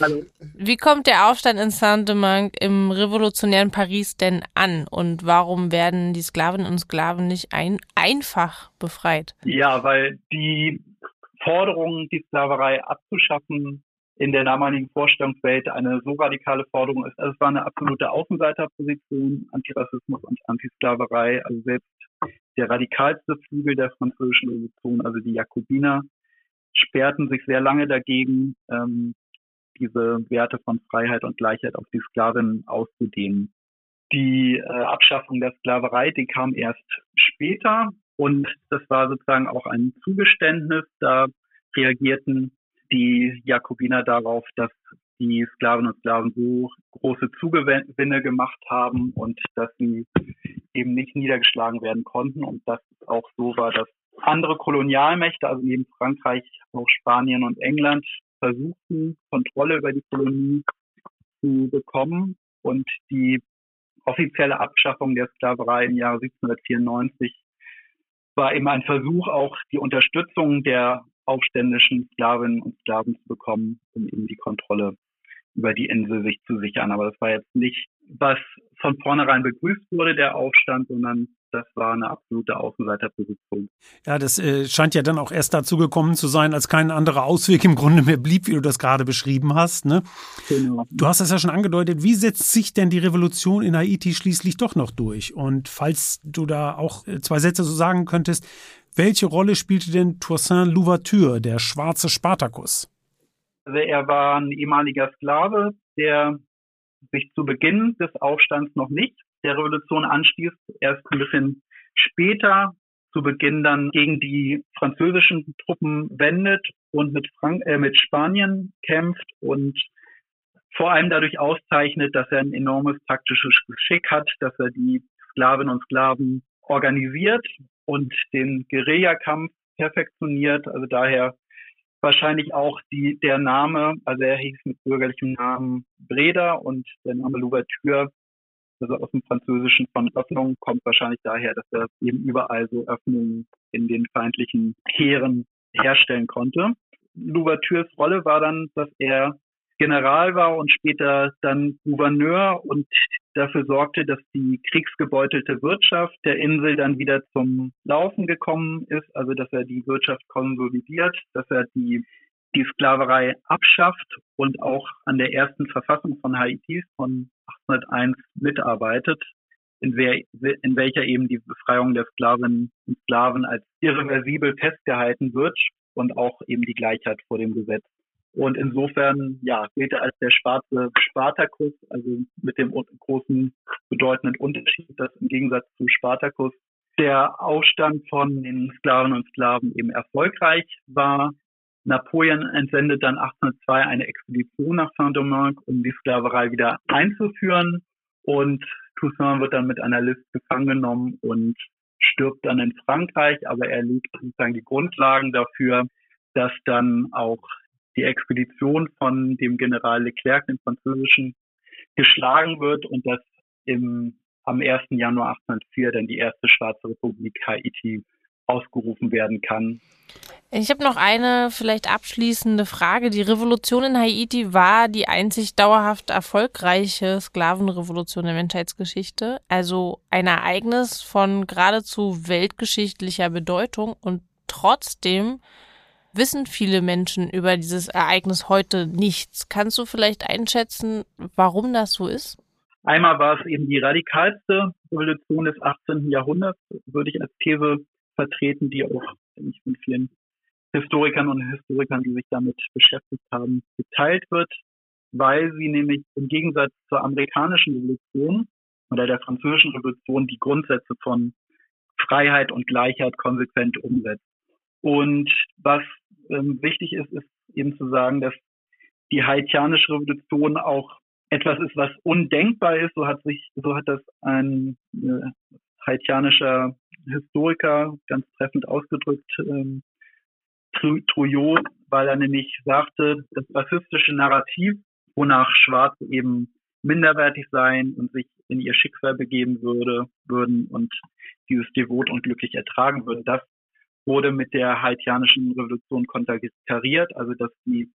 Hallo. Wie kommt der Aufstand in Saint-Domingue im revolutionären Paris denn an und warum werden die Sklavinnen und Sklaven nicht ein, einfach befreit? Ja, weil die Forderung, die Sklaverei abzuschaffen, in der damaligen Vorstellungswelt eine so radikale Forderung ist. Also es war eine absolute Außenseiterposition, Antirassismus und Antisklaverei. Also selbst der radikalste Flügel der französischen Revolution, also die Jakobiner, sperrten sich sehr lange dagegen, ähm, diese Werte von Freiheit und Gleichheit auf die Sklavinnen auszudehnen. Die äh, Abschaffung der Sklaverei, die kam erst später und das war sozusagen auch ein Zugeständnis. Da reagierten die Jakobiner darauf, dass die Sklaven und Sklaven so große Zugewinne gemacht haben und dass sie eben nicht niedergeschlagen werden konnten und dass es auch so war, dass andere Kolonialmächte, also neben Frankreich auch Spanien und England, versuchten, Kontrolle über die Kolonie zu bekommen und die offizielle Abschaffung der Sklaverei im Jahre 1794 war eben ein Versuch, auch die Unterstützung der aufständischen Sklavinnen und Sklaven zu bekommen, um eben die Kontrolle über die Insel sich zu sichern. Aber das war jetzt nicht, was von vornherein begrüßt wurde, der Aufstand, sondern das war eine absolute Außenseiterposition. Ja, das äh, scheint ja dann auch erst dazu gekommen zu sein, als kein anderer Ausweg im Grunde mehr blieb, wie du das gerade beschrieben hast. Ne? Genau. Du hast es ja schon angedeutet. Wie setzt sich denn die Revolution in Haiti schließlich doch noch durch? Und falls du da auch äh, zwei Sätze so sagen könntest, welche Rolle spielte denn Toussaint Louverture, der schwarze Spartacus? Also er war ein ehemaliger Sklave, der sich zu Beginn des Aufstands noch nicht der Revolution anstieß, erst ein bisschen später zu Beginn dann gegen die französischen Truppen wendet und mit, Frank äh, mit Spanien kämpft und vor allem dadurch auszeichnet, dass er ein enormes taktisches Geschick hat, dass er die Sklavinnen und Sklaven organisiert und den Guerillakampf perfektioniert. Also daher wahrscheinlich auch die, der Name, also er hieß mit bürgerlichem Namen Breda und der Name Louverture, also aus dem Französischen von Öffnung, kommt wahrscheinlich daher, dass er eben überall so Öffnungen in den feindlichen Heeren herstellen konnte. Louvertures Rolle war dann, dass er General war und später dann Gouverneur und dafür sorgte, dass die kriegsgebeutelte Wirtschaft der Insel dann wieder zum Laufen gekommen ist, also dass er die Wirtschaft konsolidiert, dass er die, die Sklaverei abschafft und auch an der ersten Verfassung von Haiti von 1801 mitarbeitet, in, wer, in welcher eben die Befreiung der Sklavinnen und Sklaven als irreversibel festgehalten wird und auch eben die Gleichheit vor dem Gesetz Und insofern, ja, gilt er als der schwarze Spartakus, also mit dem großen bedeutenden Unterschied, dass im Gegensatz zu Spartakus der Aufstand von den Sklaven und Sklaven eben erfolgreich war. Napoleon entsendet dann 1802 eine Expedition nach Saint-Domingue, um die Sklaverei wieder einzuführen. Und Toussaint wird dann mit einer List gefangen genommen und stirbt dann in Frankreich, aber er legt sozusagen die Grundlagen dafür, dass dann auch die Expedition von dem General Leclerc, dem französischen, geschlagen wird und dass im, am 1. Januar 1804 dann die erste Schwarze Republik Haiti ausgerufen werden kann. Ich habe noch eine vielleicht abschließende Frage. Die Revolution in Haiti war die einzig dauerhaft erfolgreiche Sklavenrevolution der Menschheitsgeschichte. Also ein Ereignis von geradezu weltgeschichtlicher Bedeutung und trotzdem wissen viele Menschen über dieses Ereignis heute nichts. Kannst du vielleicht einschätzen, warum das so ist? Einmal war es eben die radikalste Revolution des 18. Jahrhunderts, würde ich als These vertreten, die auch ich, von vielen Historikern und Historikern, die sich damit beschäftigt haben, geteilt wird, weil sie nämlich im Gegensatz zur amerikanischen Revolution oder der französischen Revolution die Grundsätze von Freiheit und Gleichheit konsequent umsetzt. Und was ähm, wichtig ist, ist eben zu sagen, dass die haitianische Revolution auch etwas ist, was undenkbar ist. So hat sich, so hat das ein äh, haitianischer Historiker ganz treffend ausgedrückt, ähm, Trouillot, weil er nämlich sagte, das rassistische Narrativ, wonach Schwarze eben minderwertig seien und sich in ihr Schicksal begeben würde, würden und dieses devot und glücklich ertragen würden, das wurde mit der haitianischen Revolution konterkariert, also dass die,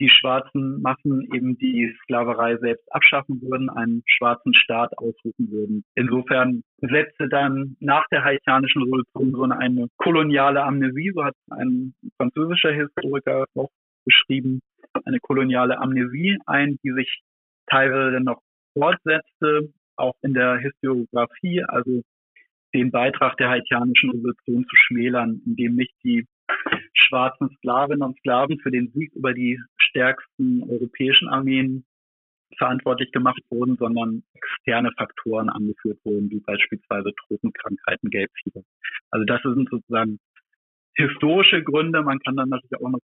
die schwarzen Massen eben die Sklaverei selbst abschaffen würden, einen schwarzen Staat ausrufen würden. Insofern setzte dann nach der haitianischen Revolution so eine koloniale Amnesie, so hat ein französischer Historiker auch beschrieben, eine koloniale Amnesie ein, die sich teilweise noch fortsetzte, auch in der Historiografie, also den Beitrag der haitianischen Revolution zu schmälern, indem nicht die schwarzen Sklavinnen und Sklaven für den Sieg über die stärksten europäischen Armeen verantwortlich gemacht wurden, sondern externe Faktoren angeführt wurden, wie beispielsweise Tropenkrankheiten, Gelbfieber. Also das sind sozusagen historische Gründe. Man kann dann natürlich auch noch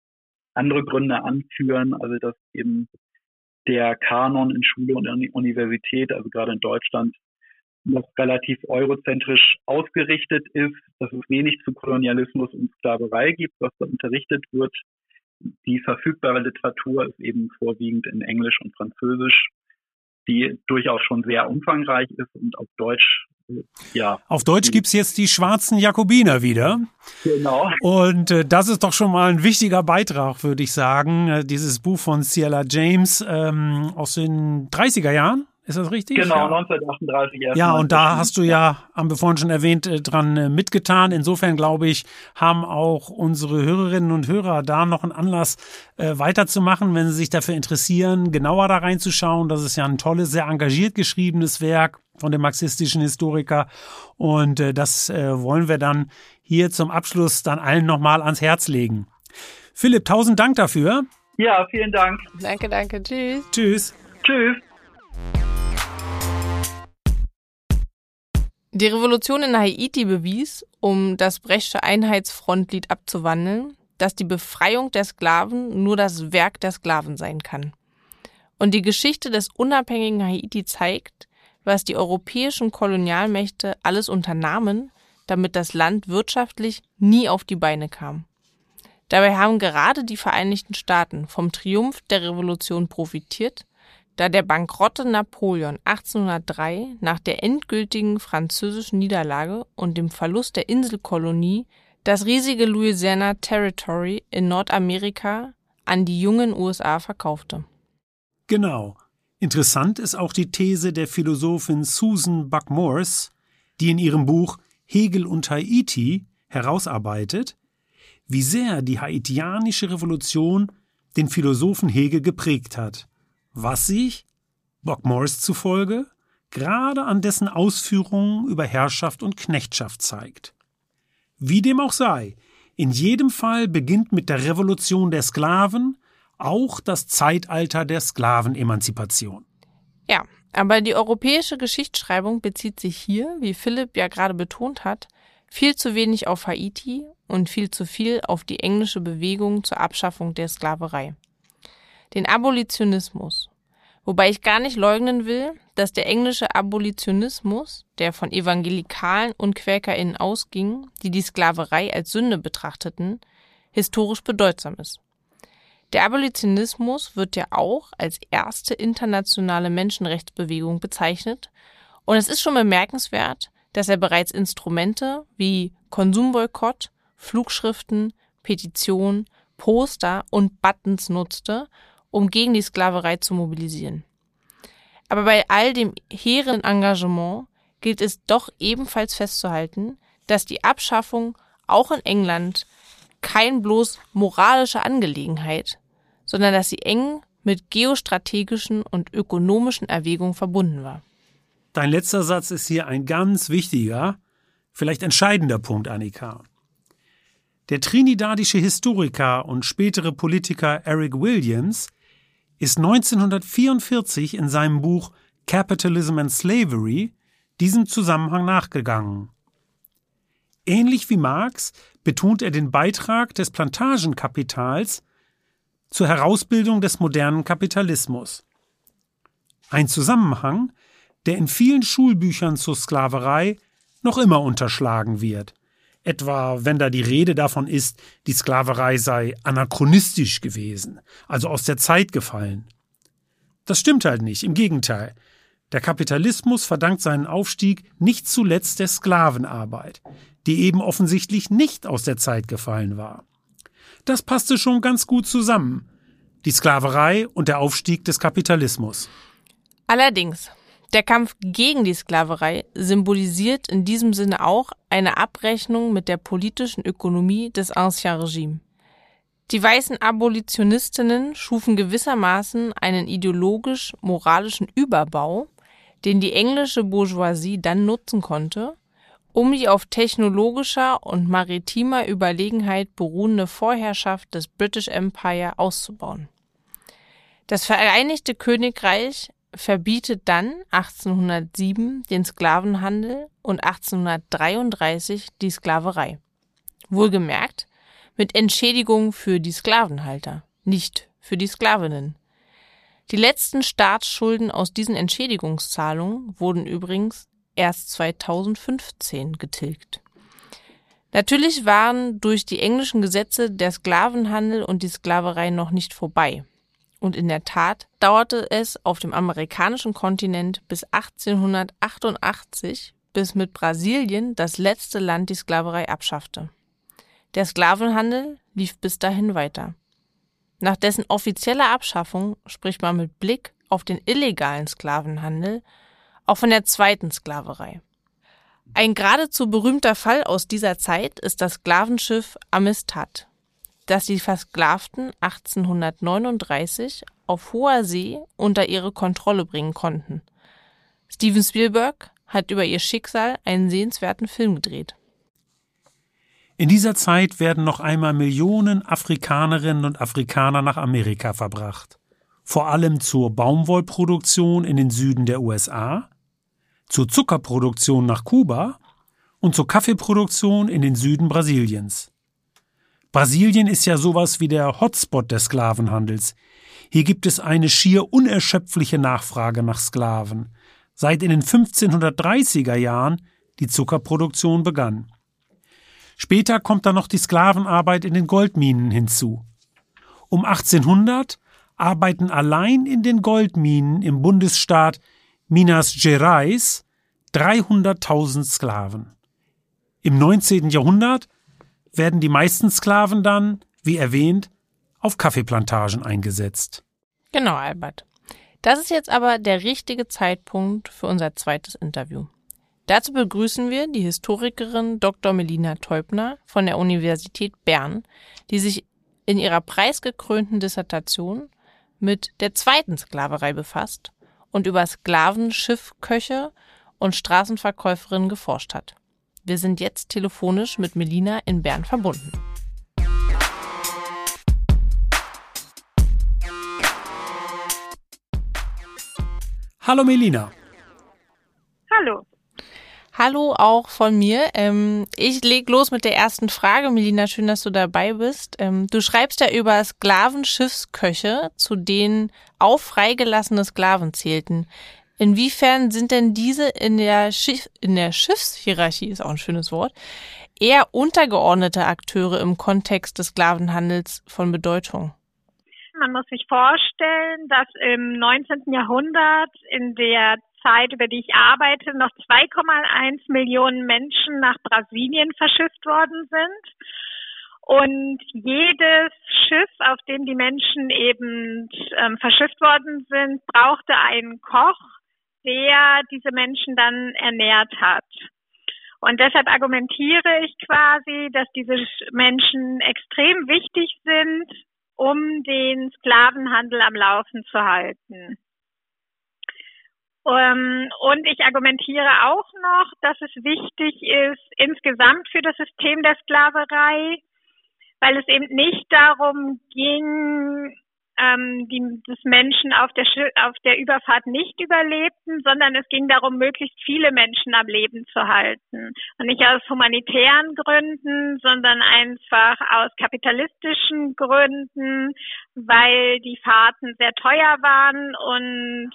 andere Gründe anführen, also dass eben der Kanon in Schule und Universität, also gerade in Deutschland, noch relativ eurozentrisch ausgerichtet ist, dass es wenig zu Kolonialismus und Sklaverei gibt, was da unterrichtet wird. Die verfügbare Literatur ist eben vorwiegend in Englisch und Französisch, die durchaus schon sehr umfangreich ist und auf Deutsch ja. Auf Deutsch gibt's jetzt die schwarzen Jakobiner wieder. Genau. Und äh, das ist doch schon mal ein wichtiger Beitrag, würde ich sagen. Äh, dieses Buch von Ciela James ähm, aus den 30er Jahren. Ist das richtig? Genau, ja. 1938. Ja, und da hast du ja, haben wir vorhin schon erwähnt, äh, dran äh, mitgetan. Insofern glaube ich, haben auch unsere Hörerinnen und Hörer da noch einen Anlass äh, weiterzumachen, wenn sie sich dafür interessieren, genauer da reinzuschauen. Das ist ja ein tolles, sehr engagiert geschriebenes Werk von dem marxistischen Historiker. Und äh, das äh, wollen wir dann hier zum Abschluss dann allen nochmal ans Herz legen. Philipp, tausend Dank dafür. Ja, vielen Dank. Danke, danke. Tschüss. Tschüss. Tschüss. Die Revolution in Haiti bewies, um das Brechtsche Einheitsfrontlied abzuwandeln, dass die Befreiung der Sklaven nur das Werk der Sklaven sein kann. Und die Geschichte des unabhängigen Haiti zeigt, was die europäischen Kolonialmächte alles unternahmen, damit das Land wirtschaftlich nie auf die Beine kam. Dabei haben gerade die Vereinigten Staaten vom Triumph der Revolution profitiert da der bankrotte Napoleon 1803 nach der endgültigen französischen Niederlage und dem Verlust der Inselkolonie das riesige Louisiana Territory in Nordamerika an die jungen USA verkaufte. Genau. Interessant ist auch die These der Philosophin Susan Buck-Morse, die in ihrem Buch Hegel und Haiti herausarbeitet, wie sehr die haitianische Revolution den Philosophen Hegel geprägt hat was sich, Bock Morris zufolge, gerade an dessen Ausführungen über Herrschaft und Knechtschaft zeigt. Wie dem auch sei, in jedem Fall beginnt mit der Revolution der Sklaven auch das Zeitalter der Sklavenemanzipation. Ja, aber die europäische Geschichtsschreibung bezieht sich hier, wie Philipp ja gerade betont hat, viel zu wenig auf Haiti und viel zu viel auf die englische Bewegung zur Abschaffung der Sklaverei. Den Abolitionismus. Wobei ich gar nicht leugnen will, dass der englische Abolitionismus, der von Evangelikalen und QuäkerInnen ausging, die die Sklaverei als Sünde betrachteten, historisch bedeutsam ist. Der Abolitionismus wird ja auch als erste internationale Menschenrechtsbewegung bezeichnet und es ist schon bemerkenswert, dass er bereits Instrumente wie Konsumboykott, Flugschriften, Petitionen, Poster und Buttons nutzte, um gegen die Sklaverei zu mobilisieren. Aber bei all dem hehren Engagement gilt es doch ebenfalls festzuhalten, dass die Abschaffung auch in England kein bloß moralische Angelegenheit, sondern dass sie eng mit geostrategischen und ökonomischen Erwägungen verbunden war. Dein letzter Satz ist hier ein ganz wichtiger, vielleicht entscheidender Punkt, Annika. Der trinidadische Historiker und spätere Politiker Eric Williams ist 1944 in seinem Buch Capitalism and Slavery diesem Zusammenhang nachgegangen. Ähnlich wie Marx betont er den Beitrag des Plantagenkapitals zur Herausbildung des modernen Kapitalismus. Ein Zusammenhang, der in vielen Schulbüchern zur Sklaverei noch immer unterschlagen wird. Etwa wenn da die Rede davon ist, die Sklaverei sei anachronistisch gewesen, also aus der Zeit gefallen. Das stimmt halt nicht, im Gegenteil. Der Kapitalismus verdankt seinen Aufstieg nicht zuletzt der Sklavenarbeit, die eben offensichtlich nicht aus der Zeit gefallen war. Das passte schon ganz gut zusammen. Die Sklaverei und der Aufstieg des Kapitalismus. Allerdings, der Kampf gegen die Sklaverei symbolisiert in diesem Sinne auch eine Abrechnung mit der politischen Ökonomie des Ancien Regime. Die weißen Abolitionistinnen schufen gewissermaßen einen ideologisch-moralischen Überbau, den die englische Bourgeoisie dann nutzen konnte, um die auf technologischer und maritimer Überlegenheit beruhende Vorherrschaft des British Empire auszubauen. Das Vereinigte Königreich verbietet dann 1807 den Sklavenhandel und 1833 die Sklaverei. Wohlgemerkt mit Entschädigung für die Sklavenhalter, nicht für die Sklavinnen. Die letzten Staatsschulden aus diesen Entschädigungszahlungen wurden übrigens erst 2015 getilgt. Natürlich waren durch die englischen Gesetze der Sklavenhandel und die Sklaverei noch nicht vorbei. Und in der Tat dauerte es auf dem amerikanischen Kontinent bis 1888, bis mit Brasilien das letzte Land die Sklaverei abschaffte. Der Sklavenhandel lief bis dahin weiter. Nach dessen offizieller Abschaffung spricht man mit Blick auf den illegalen Sklavenhandel auch von der zweiten Sklaverei. Ein geradezu berühmter Fall aus dieser Zeit ist das Sklavenschiff Amistad, das die Versklavten 1839 auf hoher See unter ihre Kontrolle bringen konnten. Steven Spielberg hat über ihr Schicksal einen sehenswerten Film gedreht. In dieser Zeit werden noch einmal Millionen Afrikanerinnen und Afrikaner nach Amerika verbracht. Vor allem zur Baumwollproduktion in den Süden der USA, zur Zuckerproduktion nach Kuba und zur Kaffeeproduktion in den Süden Brasiliens. Brasilien ist ja sowas wie der Hotspot des Sklavenhandels. Hier gibt es eine schier unerschöpfliche Nachfrage nach Sklaven, seit in den 1530er Jahren die Zuckerproduktion begann. Später kommt dann noch die Sklavenarbeit in den Goldminen hinzu. Um 1800 arbeiten allein in den Goldminen im Bundesstaat Minas Gerais 300.000 Sklaven. Im 19. Jahrhundert werden die meisten Sklaven dann, wie erwähnt, auf Kaffeeplantagen eingesetzt. Genau, Albert. Das ist jetzt aber der richtige Zeitpunkt für unser zweites Interview. Dazu begrüßen wir die Historikerin Dr. Melina Teubner von der Universität Bern, die sich in ihrer preisgekrönten Dissertation mit der zweiten Sklaverei befasst und über Sklaven, Schiffköche und Straßenverkäuferinnen geforscht hat. Wir sind jetzt telefonisch mit Melina in Bern verbunden. Hallo Melina. Hallo. Hallo auch von mir. Ähm, ich leg los mit der ersten Frage. Melina, schön, dass du dabei bist. Ähm, du schreibst ja über Sklavenschiffsköche, zu denen auch freigelassene Sklaven zählten. Inwiefern sind denn diese in der, Schiff, in der Schiffshierarchie, ist auch ein schönes Wort, eher untergeordnete Akteure im Kontext des Sklavenhandels von Bedeutung? Man muss sich vorstellen, dass im 19. Jahrhundert in der Zeit, über die ich arbeite, noch 2,1 Millionen Menschen nach Brasilien verschifft worden sind. Und jedes Schiff, auf dem die Menschen eben ähm, verschifft worden sind, brauchte einen Koch, der diese Menschen dann ernährt hat. Und deshalb argumentiere ich quasi, dass diese Menschen extrem wichtig sind, um den Sklavenhandel am Laufen zu halten. Ähm, und ich argumentiere auch noch, dass es wichtig ist, insgesamt für das System der Sklaverei, weil es eben nicht darum ging, ähm, die, dass Menschen auf der, auf der Überfahrt nicht überlebten, sondern es ging darum, möglichst viele Menschen am Leben zu halten. Und nicht aus humanitären Gründen, sondern einfach aus kapitalistischen Gründen, weil die Fahrten sehr teuer waren und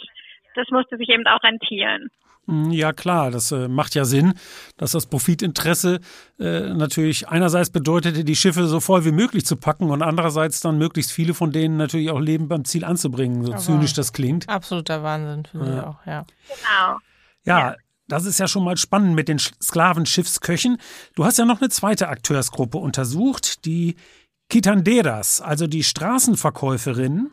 das musste sich eben auch rentieren. Hm, ja klar, das äh, macht ja Sinn, dass das Profitinteresse äh, natürlich einerseits bedeutete, die Schiffe so voll wie möglich zu packen und andererseits dann möglichst viele von denen natürlich auch Leben beim Ziel anzubringen, so Aber zynisch das klingt. Absoluter Wahnsinn, finde ja. ich auch, ja. Genau. Ja, ja, das ist ja schon mal spannend mit den Sklavenschiffsköchen. Du hast ja noch eine zweite Akteursgruppe untersucht, die Quitanderas, also die Straßenverkäuferinnen,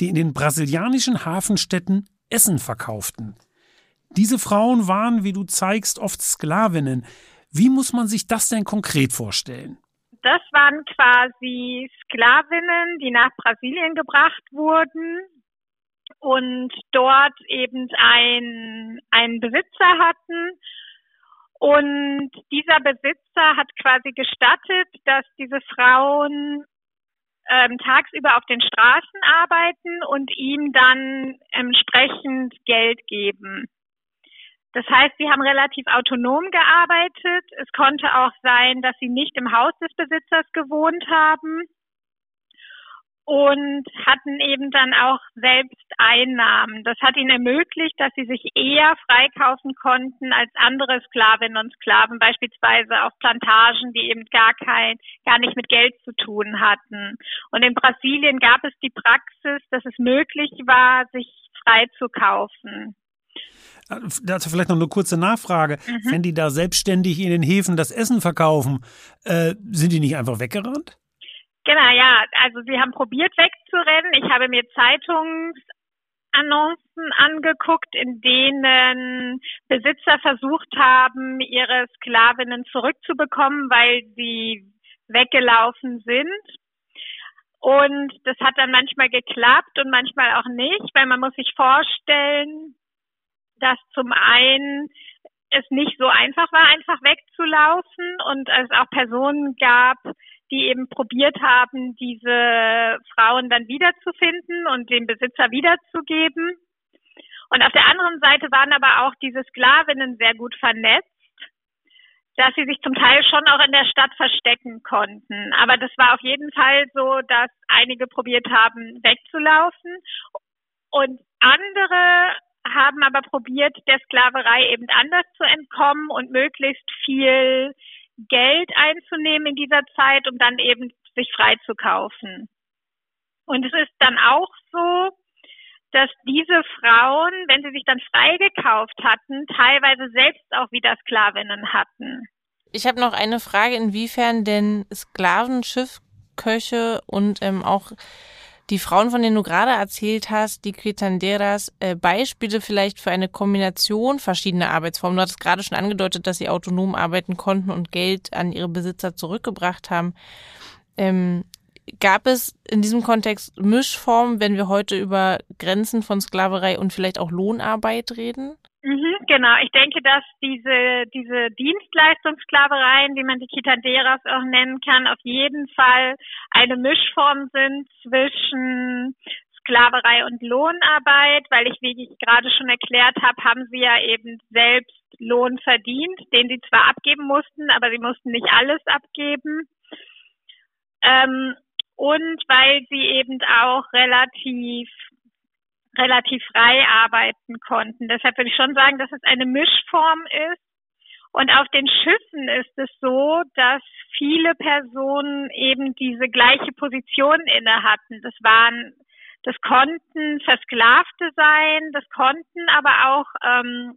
die in den brasilianischen Hafenstädten Essen verkauften. Diese Frauen waren, wie du zeigst, oft Sklavinnen. Wie muss man sich das denn konkret vorstellen? Das waren quasi Sklavinnen, die nach Brasilien gebracht wurden und dort eben ein, einen Besitzer hatten. Und dieser Besitzer hat quasi gestattet, dass diese Frauen ähm, tagsüber auf den Straßen arbeiten und ihm dann entsprechend Geld geben. Das heißt, sie haben relativ autonom gearbeitet. Es konnte auch sein, dass sie nicht im Haus des Besitzers gewohnt haben und hatten eben dann auch selbst Einnahmen. Das hat ihnen ermöglicht, dass sie sich eher freikaufen konnten als andere Sklavinnen und Sklaven, beispielsweise auf Plantagen, die eben gar kein, gar nicht mit Geld zu tun hatten. Und in Brasilien gab es die Praxis, dass es möglich war, sich freizukaufen. Dazu vielleicht noch eine kurze Nachfrage. Mhm. Wenn die da selbstständig in den Häfen das Essen verkaufen, äh, sind die nicht einfach weggerannt? Genau, ja. Also sie haben probiert wegzurennen. Ich habe mir Zeitungs Annoncen angeguckt, in denen Besitzer versucht haben, ihre Sklavinnen zurückzubekommen, weil sie weggelaufen sind. Und das hat dann manchmal geklappt und manchmal auch nicht, weil man muss sich vorstellen, dass zum einen es nicht so einfach war, einfach wegzulaufen und es auch Personen gab, die eben probiert haben, diese Frauen dann wiederzufinden und dem Besitzer wiederzugeben. Und auf der anderen Seite waren aber auch diese Sklavinnen sehr gut vernetzt, dass sie sich zum Teil schon auch in der Stadt verstecken konnten. Aber das war auf jeden Fall so, dass einige probiert haben, wegzulaufen und andere haben aber probiert, der Sklaverei eben anders zu entkommen und möglichst viel Geld einzunehmen in dieser Zeit, um dann eben sich frei zu kaufen. Und es ist dann auch so, dass diese Frauen, wenn sie sich dann freigekauft hatten, teilweise selbst auch wieder Sklavinnen hatten. Ich habe noch eine Frage, inwiefern denn Sklavenschiffköche und ähm, auch die Frauen, von denen du gerade erzählt hast, die Quitanderas, äh, Beispiele vielleicht für eine Kombination verschiedener Arbeitsformen. Du hattest gerade schon angedeutet, dass sie autonom arbeiten konnten und Geld an ihre Besitzer zurückgebracht haben. Ähm, gab es in diesem Kontext Mischformen, wenn wir heute über Grenzen von Sklaverei und vielleicht auch Lohnarbeit reden? Mhm, genau, ich denke, dass diese, diese Dienstleistungssklavereien, wie man die Quitanderas auch nennen kann, auf jeden Fall eine Mischform sind zwischen Sklaverei und Lohnarbeit, weil ich, wie ich gerade schon erklärt habe, haben sie ja eben selbst Lohn verdient, den sie zwar abgeben mussten, aber sie mussten nicht alles abgeben. Ähm, und weil sie eben auch relativ relativ frei arbeiten konnten. Deshalb würde ich schon sagen, dass es eine Mischform ist. Und auf den Schiffen ist es so, dass viele Personen eben diese gleiche Position inne hatten. Das waren, das konnten Versklavte sein, das konnten aber auch ähm,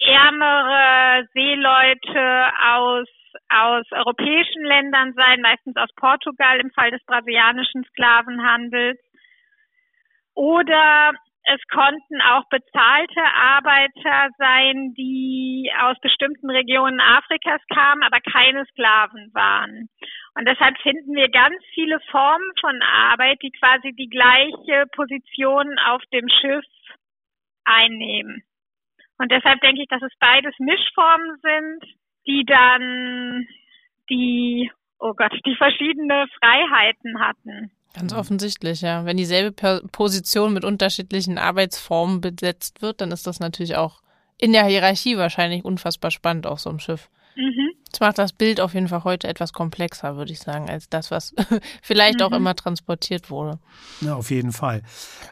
ärmere Seeleute aus aus europäischen Ländern sein, meistens aus Portugal im Fall des brasilianischen Sklavenhandels. Oder es konnten auch bezahlte Arbeiter sein, die aus bestimmten Regionen Afrikas kamen, aber keine Sklaven waren. Und deshalb finden wir ganz viele Formen von Arbeit, die quasi die gleiche Position auf dem Schiff einnehmen. Und deshalb denke ich, dass es beides Mischformen sind, die dann die, oh Gott, die verschiedene Freiheiten hatten. Ganz offensichtlich, ja. Wenn dieselbe Position mit unterschiedlichen Arbeitsformen besetzt wird, dann ist das natürlich auch in der Hierarchie wahrscheinlich unfassbar spannend auf so einem Schiff. Mhm. Das macht das Bild auf jeden Fall heute etwas komplexer, würde ich sagen, als das, was vielleicht mhm. auch immer transportiert wurde. Ja, auf jeden Fall.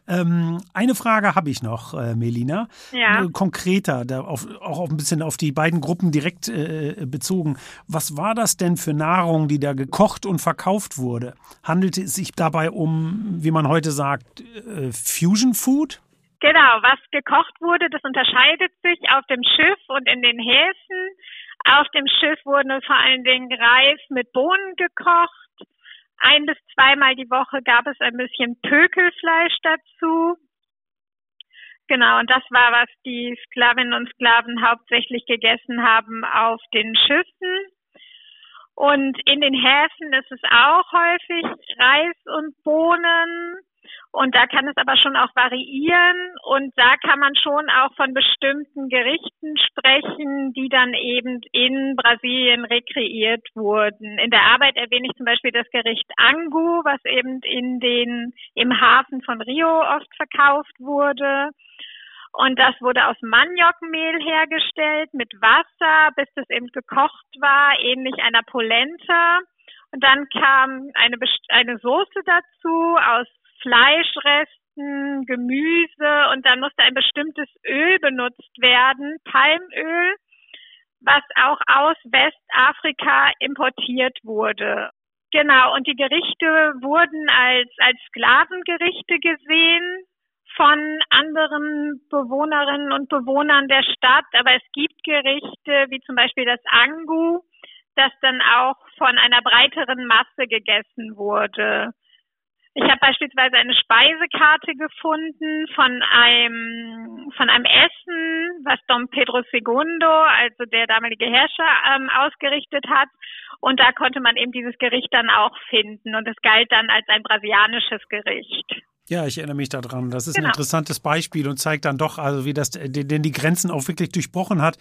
Ähm, eine Frage habe ich noch, äh, Melina. Ja. Äh, konkreter, da auf, auch ein bisschen auf die beiden Gruppen direkt äh, bezogen. Was war das denn für Nahrung, die da gekocht und verkauft wurde? Handelte es sich dabei um, wie man heute sagt, äh, Fusion Food? Genau, was gekocht wurde, das unterscheidet sich auf dem Schiff und in den Häfen. Auf dem Schiff wurde vor allen Dingen Reis mit Bohnen gekocht. Ein bis zweimal die Woche gab es ein bisschen Pökelfleisch dazu. Genau, und das war, was die Sklavinnen und Sklaven hauptsächlich gegessen haben auf den Schiffen. Und in den Häfen ist es auch häufig Reis und Bohnen. Und da kann es aber schon auch variieren und da kann man schon auch von bestimmten Gerichten sprechen, die dann eben in Brasilien rekreiert wurden. In der Arbeit erwähne ich zum Beispiel das Gericht Angu, was eben in den, im Hafen von Rio oft verkauft wurde. Und das wurde aus Maniokmehl hergestellt mit Wasser, bis es eben gekocht war, ähnlich einer Polenta. Und dann kam eine, eine Soße dazu aus Fleischresten, Gemüse und dann musste ein bestimmtes Öl benutzt werden, Palmöl, was auch aus Westafrika importiert wurde. Genau, und die Gerichte wurden als, als Sklavengerichte gesehen von anderen Bewohnerinnen und Bewohnern der Stadt, aber es gibt Gerichte wie zum Beispiel das Angu, das dann auch von einer breiteren Masse gegessen wurde. Ich habe beispielsweise eine Speisekarte gefunden von einem von einem Essen, was Dom Pedro II, also der damalige Herrscher, ähm, ausgerichtet hat. Und da konnte man eben dieses Gericht dann auch finden. Und es galt dann als ein brasilianisches Gericht. Ja, ich erinnere mich daran. Das ist genau. ein interessantes Beispiel und zeigt dann doch, also wie das denn die Grenzen auch wirklich durchbrochen hat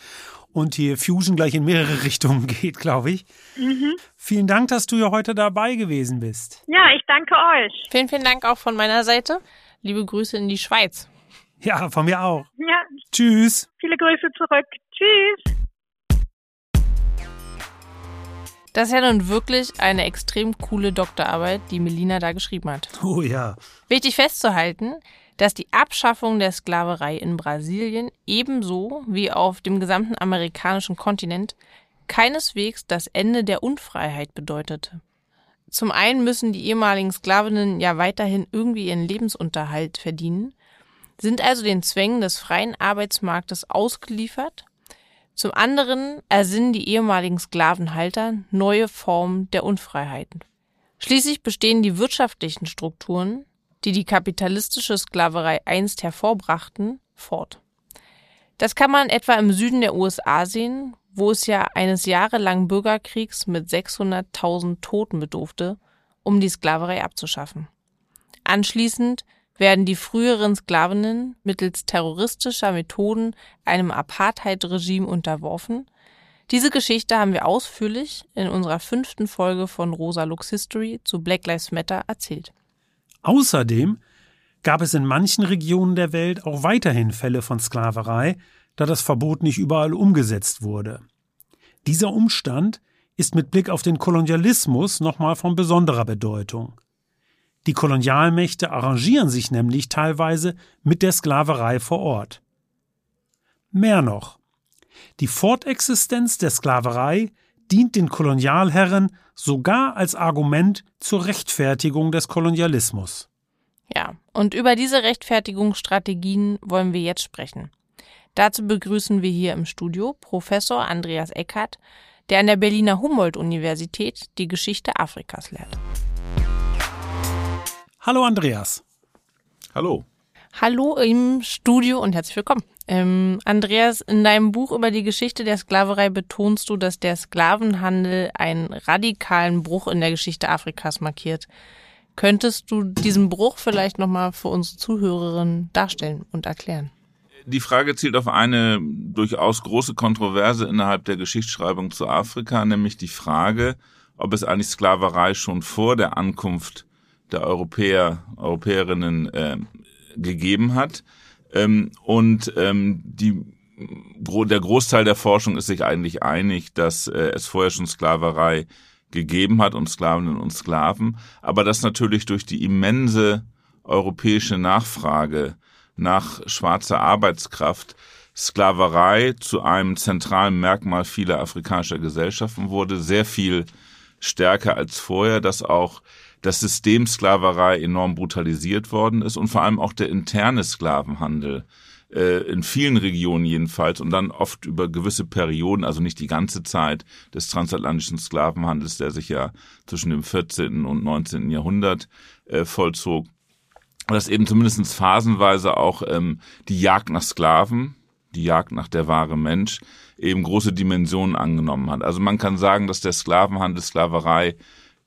und hier Fusion gleich in mehrere Richtungen geht, glaube ich. Mhm. Vielen Dank, dass du ja heute dabei gewesen bist. Ja, ich danke euch. Vielen, vielen Dank auch von meiner Seite. Liebe Grüße in die Schweiz. Ja, von mir auch. Ja. Tschüss. Viele Grüße zurück. Tschüss. Das ist ja nun wirklich eine extrem coole Doktorarbeit, die Melina da geschrieben hat. Oh ja. Wichtig festzuhalten, dass die Abschaffung der Sklaverei in Brasilien ebenso wie auf dem gesamten amerikanischen Kontinent keineswegs das Ende der Unfreiheit bedeutete. Zum einen müssen die ehemaligen Sklavinnen ja weiterhin irgendwie ihren Lebensunterhalt verdienen, sind also den Zwängen des freien Arbeitsmarktes ausgeliefert zum anderen ersinnen die ehemaligen Sklavenhalter neue Formen der Unfreiheiten. Schließlich bestehen die wirtschaftlichen Strukturen, die die kapitalistische Sklaverei einst hervorbrachten, fort. Das kann man etwa im Süden der USA sehen, wo es ja eines jahrelangen Bürgerkriegs mit 600.000 Toten bedurfte, um die Sklaverei abzuschaffen. Anschließend werden die früheren Sklavinnen mittels terroristischer Methoden einem Apartheid-Regime unterworfen. Diese Geschichte haben wir ausführlich in unserer fünften Folge von Rosa Lux History zu Black Lives Matter erzählt. Außerdem gab es in manchen Regionen der Welt auch weiterhin Fälle von Sklaverei, da das Verbot nicht überall umgesetzt wurde. Dieser Umstand ist mit Blick auf den Kolonialismus nochmal von besonderer Bedeutung. Die Kolonialmächte arrangieren sich nämlich teilweise mit der Sklaverei vor Ort. Mehr noch. Die Fortexistenz der Sklaverei dient den Kolonialherren sogar als Argument zur Rechtfertigung des Kolonialismus. Ja, und über diese Rechtfertigungsstrategien wollen wir jetzt sprechen. Dazu begrüßen wir hier im Studio Professor Andreas Eckert, der an der Berliner Humboldt-Universität die Geschichte Afrikas lehrt. Hallo Andreas. Hallo. Hallo im Studio und herzlich willkommen. Ähm, Andreas, in deinem Buch über die Geschichte der Sklaverei betonst du, dass der Sklavenhandel einen radikalen Bruch in der Geschichte Afrikas markiert. Könntest du diesen Bruch vielleicht nochmal für unsere Zuhörerinnen darstellen und erklären? Die Frage zielt auf eine durchaus große Kontroverse innerhalb der Geschichtsschreibung zu Afrika, nämlich die Frage, ob es eigentlich Sklaverei schon vor der Ankunft der Europäer, Europäerinnen äh, gegeben hat. Ähm, und ähm, die, der Großteil der Forschung ist sich eigentlich einig, dass äh, es vorher schon Sklaverei gegeben hat und Sklavinnen und Sklaven, aber dass natürlich durch die immense europäische Nachfrage nach schwarzer Arbeitskraft Sklaverei zu einem zentralen Merkmal vieler afrikanischer Gesellschaften wurde, sehr viel stärker als vorher, dass auch das System Sklaverei enorm brutalisiert worden ist und vor allem auch der interne Sklavenhandel äh, in vielen Regionen jedenfalls und dann oft über gewisse Perioden, also nicht die ganze Zeit des transatlantischen Sklavenhandels, der sich ja zwischen dem 14. und 19. Jahrhundert äh, vollzog, dass eben zumindest phasenweise auch ähm, die Jagd nach Sklaven, die Jagd nach der wahre Mensch, eben große Dimensionen angenommen hat. Also man kann sagen, dass der Sklavenhandel, Sklaverei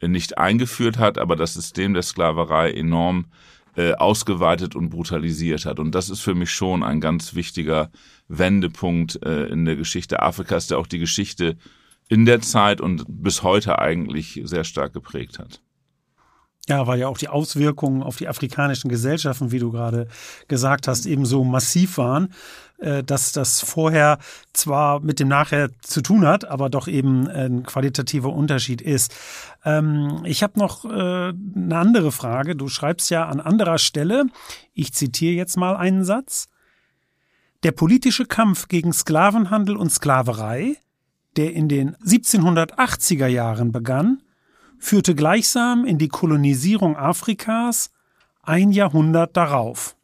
nicht eingeführt hat, aber das System der Sklaverei enorm äh, ausgeweitet und brutalisiert hat. Und das ist für mich schon ein ganz wichtiger Wendepunkt äh, in der Geschichte Afrikas, der auch die Geschichte in der Zeit und bis heute eigentlich sehr stark geprägt hat. Ja, weil ja auch die Auswirkungen auf die afrikanischen Gesellschaften, wie du gerade gesagt hast, eben so massiv waren, äh, dass das vorher zwar mit dem Nachher zu tun hat, aber doch eben ein qualitativer Unterschied ist. Ähm, ich habe noch äh, eine andere Frage. Du schreibst ja an anderer Stelle, ich zitiere jetzt mal einen Satz. Der politische Kampf gegen Sklavenhandel und Sklaverei, der in den 1780er Jahren begann, führte gleichsam in die Kolonisierung Afrikas ein Jahrhundert darauf.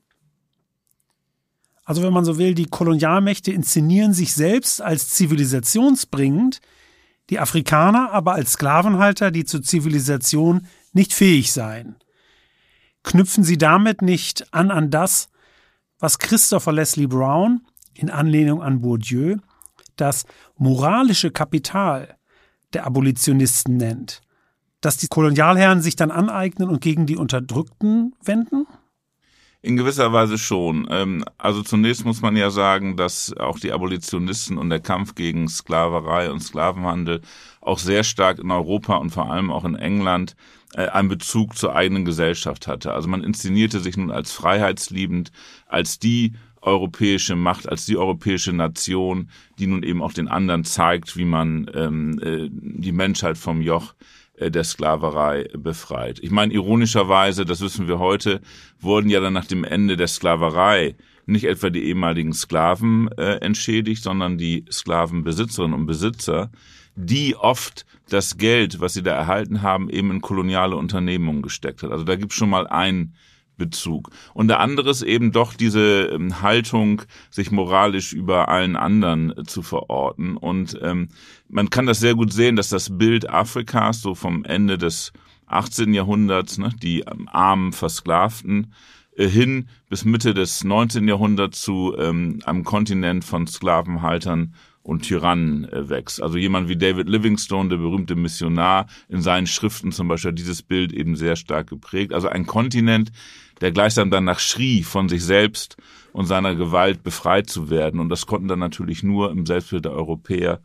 Also wenn man so will, die Kolonialmächte inszenieren sich selbst als zivilisationsbringend, die Afrikaner aber als Sklavenhalter, die zur Zivilisation nicht fähig seien. Knüpfen sie damit nicht an an das, was Christopher Leslie Brown in Anlehnung an Bourdieu das moralische Kapital der Abolitionisten nennt, dass die Kolonialherren sich dann aneignen und gegen die Unterdrückten wenden? In gewisser Weise schon. Ähm, also zunächst muss man ja sagen, dass auch die Abolitionisten und der Kampf gegen Sklaverei und Sklavenhandel auch sehr stark in Europa und vor allem auch in England äh, einen Bezug zur eigenen Gesellschaft hatte. Also man inszenierte sich nun als freiheitsliebend, als die europäische Macht, als die europäische Nation, die nun eben auch den anderen zeigt, wie man ähm, äh, die Menschheit vom Joch der Sklaverei befreit. Ich meine, ironischerweise, das wissen wir heute, wurden ja dann nach dem Ende der Sklaverei nicht etwa die ehemaligen Sklaven äh, entschädigt, sondern die Sklavenbesitzerinnen und Besitzer, die oft das Geld, was sie da erhalten haben, eben in koloniale Unternehmungen gesteckt hat. Also da gibt's schon mal ein Bezug. Und der andere ist eben doch diese ähm, Haltung, sich moralisch über allen anderen äh, zu verorten. Und ähm, man kann das sehr gut sehen, dass das Bild Afrikas so vom Ende des 18. Jahrhunderts, ne, die ähm, armen Versklavten, äh, hin bis Mitte des 19. Jahrhunderts zu ähm, einem Kontinent von Sklavenhaltern und Tyrannen äh, wächst. Also jemand wie David Livingstone, der berühmte Missionar, in seinen Schriften zum Beispiel dieses Bild eben sehr stark geprägt. Also ein Kontinent, der gleichsam danach schrie, von sich selbst und seiner Gewalt befreit zu werden. Und das konnten dann natürlich nur im Selbstbild der Europäer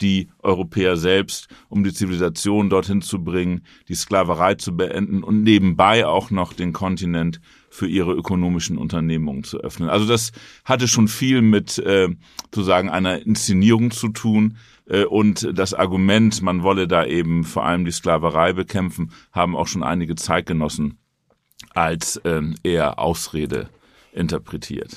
die Europäer selbst, um die Zivilisation dorthin zu bringen, die Sklaverei zu beenden und nebenbei auch noch den Kontinent für ihre ökonomischen Unternehmungen zu öffnen. Also das hatte schon viel mit äh, sozusagen einer Inszenierung zu tun. Äh, und das Argument, man wolle da eben vor allem die Sklaverei bekämpfen, haben auch schon einige Zeitgenossen als äh, eher Ausrede interpretiert.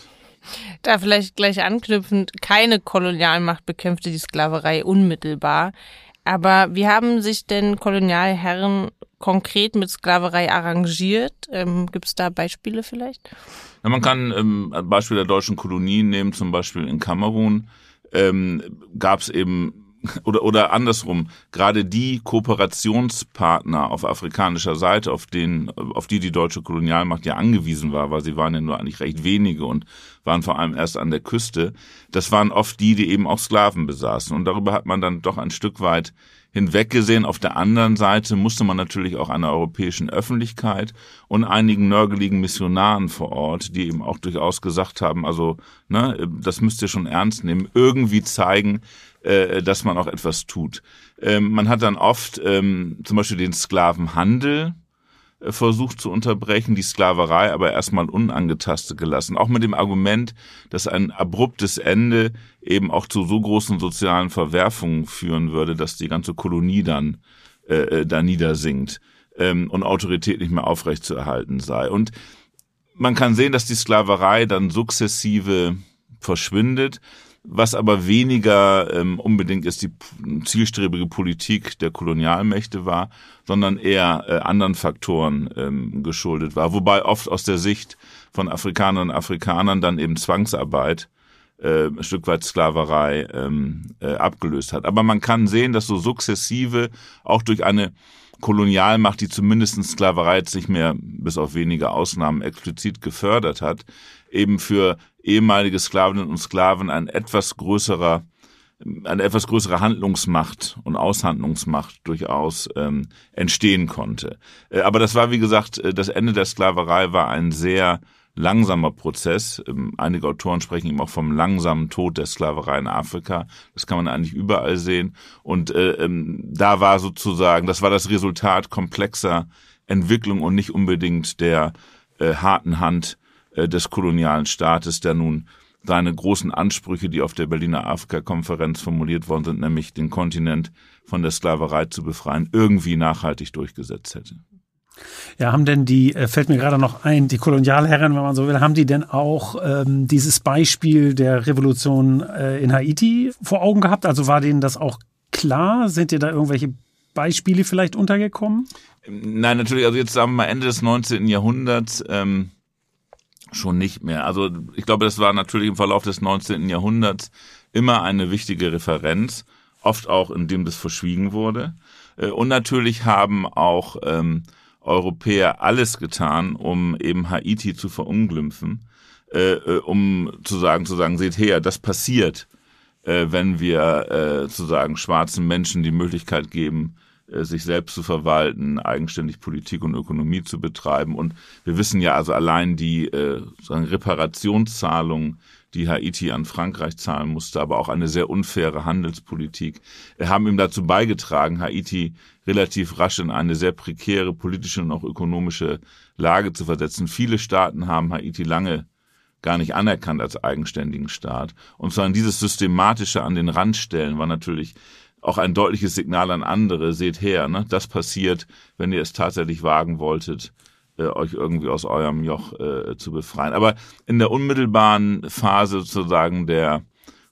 Da vielleicht gleich anknüpfend, keine Kolonialmacht bekämpfte die Sklaverei unmittelbar. Aber wie haben sich denn Kolonialherren konkret mit Sklaverei arrangiert? Ähm, Gibt es da Beispiele vielleicht? Ja, man kann ähm, ein Beispiel der deutschen Kolonien nehmen, zum Beispiel in Kamerun ähm, gab es eben oder, oder andersrum, gerade die Kooperationspartner auf afrikanischer Seite, auf, den, auf die die deutsche Kolonialmacht ja angewiesen war, weil sie waren ja nur eigentlich recht wenige und waren vor allem erst an der Küste, das waren oft die, die eben auch Sklaven besaßen. Und darüber hat man dann doch ein Stück weit hinweggesehen. Auf der anderen Seite musste man natürlich auch einer europäischen Öffentlichkeit und einigen nörgeligen Missionaren vor Ort, die eben auch durchaus gesagt haben, also ne, das müsst ihr schon ernst nehmen, irgendwie zeigen, äh, dass man auch etwas tut. Ähm, man hat dann oft ähm, zum Beispiel den Sklavenhandel äh, versucht zu unterbrechen, die Sklaverei aber erstmal unangetastet gelassen. Auch mit dem Argument, dass ein abruptes Ende eben auch zu so großen sozialen Verwerfungen führen würde, dass die ganze Kolonie dann äh, äh da niedersinkt ähm, und Autorität nicht mehr aufrechtzuerhalten sei. Und man kann sehen, dass die Sklaverei dann sukzessive verschwindet. Was aber weniger ähm, unbedingt ist die zielstrebige Politik der Kolonialmächte war, sondern eher äh, anderen Faktoren ähm, geschuldet war. Wobei oft aus der Sicht von Afrikanern und Afrikanern dann eben Zwangsarbeit äh, ein Stück weit Sklaverei ähm, äh, abgelöst hat. Aber man kann sehen, dass so sukzessive auch durch eine Kolonialmacht, die zumindest Sklaverei jetzt nicht mehr bis auf wenige Ausnahmen explizit gefördert hat, eben für ehemalige Sklavinnen und Sklaven ein etwas größerer eine etwas größere Handlungsmacht und Aushandlungsmacht durchaus ähm, entstehen konnte. Äh, aber das war, wie gesagt, äh, das Ende der Sklaverei war ein sehr langsamer Prozess. Ähm, einige Autoren sprechen eben auch vom langsamen Tod der Sklaverei in Afrika. Das kann man eigentlich überall sehen. Und äh, ähm, da war sozusagen, das war das Resultat komplexer Entwicklung und nicht unbedingt der äh, harten Hand des kolonialen Staates, der nun seine großen Ansprüche, die auf der Berliner Afrika-Konferenz formuliert worden sind, nämlich den Kontinent von der Sklaverei zu befreien, irgendwie nachhaltig durchgesetzt hätte. Ja, haben denn die, äh, fällt mir gerade noch ein, die Kolonialherren, wenn man so will, haben die denn auch ähm, dieses Beispiel der Revolution äh, in Haiti vor Augen gehabt? Also war denen das auch klar? Sind dir da irgendwelche Beispiele vielleicht untergekommen? Nein, natürlich, also jetzt sagen wir mal Ende des 19. Jahrhunderts, ähm, schon nicht mehr. Also ich glaube, das war natürlich im Verlauf des 19. Jahrhunderts immer eine wichtige Referenz, oft auch indem das verschwiegen wurde. Äh, und natürlich haben auch ähm, Europäer alles getan, um eben Haiti zu verunglimpfen, äh, äh um zu sagen, zu sagen, seht her, das passiert, äh, wenn wir äh, zu sagen schwarzen Menschen die Möglichkeit geben, sich selbst zu verwalten, eigenständig Politik und Ökonomie zu betreiben. Und wir wissen ja also allein die äh, Reparationszahlungen, die Haiti an Frankreich zahlen musste, aber auch eine sehr unfaire Handelspolitik, äh, haben ihm dazu beigetragen, Haiti relativ rasch in eine sehr prekäre politische und auch ökonomische Lage zu versetzen. Viele Staaten haben Haiti lange gar nicht anerkannt als eigenständigen Staat. Und zwar dieses systematische an den Rand stellen war natürlich auch ein deutliches Signal an andere, seht her, ne? das passiert, wenn ihr es tatsächlich wagen wolltet, äh, euch irgendwie aus eurem Joch äh, zu befreien. Aber in der unmittelbaren Phase sozusagen der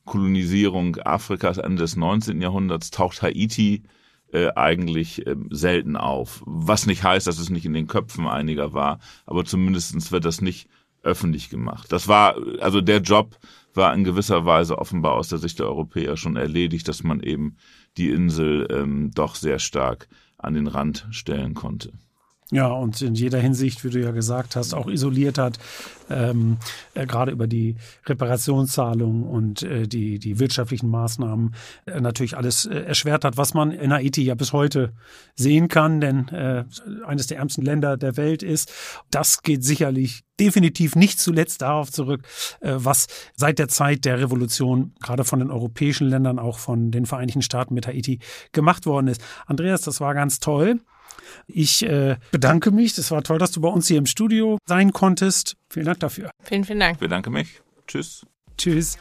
Kolonisierung Afrikas Ende des 19. Jahrhunderts taucht Haiti äh, eigentlich äh, selten auf. Was nicht heißt, dass es nicht in den Köpfen einiger war, aber zumindestens wird das nicht öffentlich gemacht. Das war, also der Job war in gewisser Weise offenbar aus der Sicht der Europäer schon erledigt, dass man eben die Insel ähm, doch sehr stark an den Rand stellen konnte. Ja, und in jeder Hinsicht, wie du ja gesagt hast, auch isoliert hat, ähm, äh, gerade über die Reparationszahlungen und äh, die, die wirtschaftlichen Maßnahmen äh, natürlich alles äh, erschwert hat, was man in Haiti ja bis heute sehen kann, denn äh, eines der ärmsten Länder der Welt ist. Das geht sicherlich definitiv nicht zuletzt darauf zurück, äh, was seit der Zeit der Revolution gerade von den europäischen Ländern, auch von den Vereinigten Staaten mit Haiti gemacht worden ist. Andreas, das war ganz toll. Ich äh, bedanke mich. Es war toll, dass du bei uns hier im Studio sein konntest. Vielen Dank dafür. Vielen, vielen Dank. Ich bedanke mich. Tschüss. Tschüss.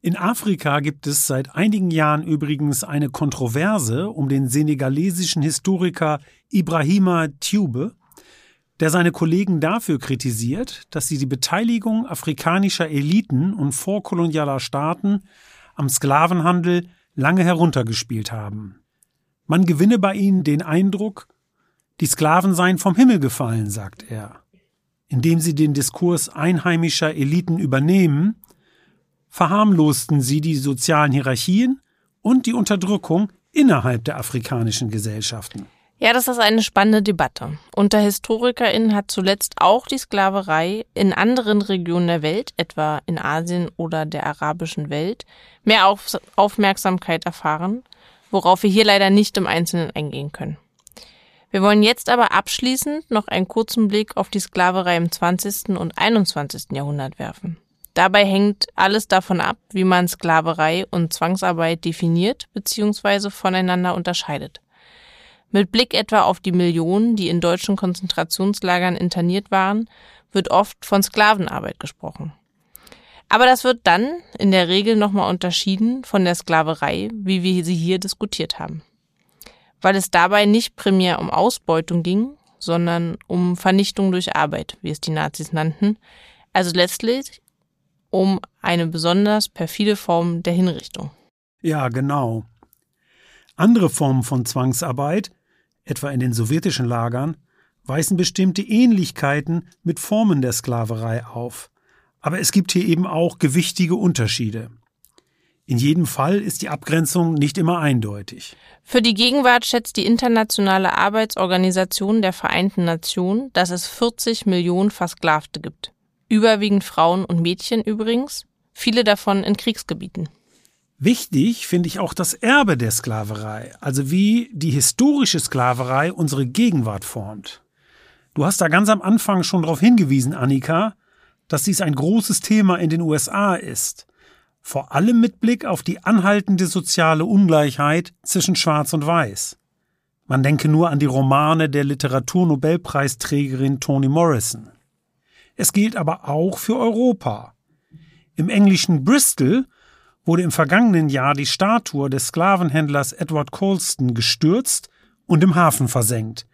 In Afrika gibt es seit einigen Jahren übrigens eine Kontroverse um den senegalesischen Historiker Ibrahima Tube, der seine Kollegen dafür kritisiert, dass sie die Beteiligung afrikanischer Eliten und vorkolonialer Staaten am Sklavenhandel lange heruntergespielt haben. Man gewinne bei ihnen den Eindruck, die Sklaven seien vom Himmel gefallen, sagt er. Indem sie den Diskurs einheimischer Eliten übernehmen, verharmlosten sie die sozialen Hierarchien und die Unterdrückung innerhalb der afrikanischen Gesellschaften. Ja, das ist eine spannende Debatte. Unter HistorikerInnen hat zuletzt auch die Sklaverei in anderen Regionen der Welt, etwa in Asien oder der arabischen Welt, mehr Auf Aufmerksamkeit erfahren, worauf wir hier leider nicht im Einzelnen eingehen können. Wir wollen jetzt aber abschließend noch einen kurzen Blick auf die Sklaverei im 20. und 21. Jahrhundert werfen. Dabei hängt alles davon ab, wie man Sklaverei und Zwangsarbeit definiert bzw. voneinander unterscheidet. Mit Blick etwa auf die Millionen, die in deutschen Konzentrationslagern interniert waren, wird oft von Sklavenarbeit gesprochen. Aber das wird dann in der Regel nochmal unterschieden von der Sklaverei, wie wir sie hier diskutiert haben. Weil es dabei nicht primär um Ausbeutung ging, sondern um Vernichtung durch Arbeit, wie es die Nazis nannten, also letztlich um eine besonders perfide Form der Hinrichtung. Ja, genau. Andere Formen von Zwangsarbeit etwa in den sowjetischen Lagern, weisen bestimmte Ähnlichkeiten mit Formen der Sklaverei auf. Aber es gibt hier eben auch gewichtige Unterschiede. In jedem Fall ist die Abgrenzung nicht immer eindeutig. Für die Gegenwart schätzt die Internationale Arbeitsorganisation der Vereinten Nationen, dass es 40 Millionen Versklavte gibt. Überwiegend Frauen und Mädchen übrigens, viele davon in Kriegsgebieten. Wichtig finde ich auch das Erbe der Sklaverei, also wie die historische Sklaverei unsere Gegenwart formt. Du hast da ganz am Anfang schon darauf hingewiesen, Annika, dass dies ein großes Thema in den USA ist. Vor allem mit Blick auf die anhaltende soziale Ungleichheit zwischen Schwarz und Weiß. Man denke nur an die Romane der Literaturnobelpreisträgerin Toni Morrison. Es gilt aber auch für Europa. Im englischen Bristol wurde im vergangenen Jahr die Statue des Sklavenhändlers Edward Colston gestürzt und im Hafen versenkt,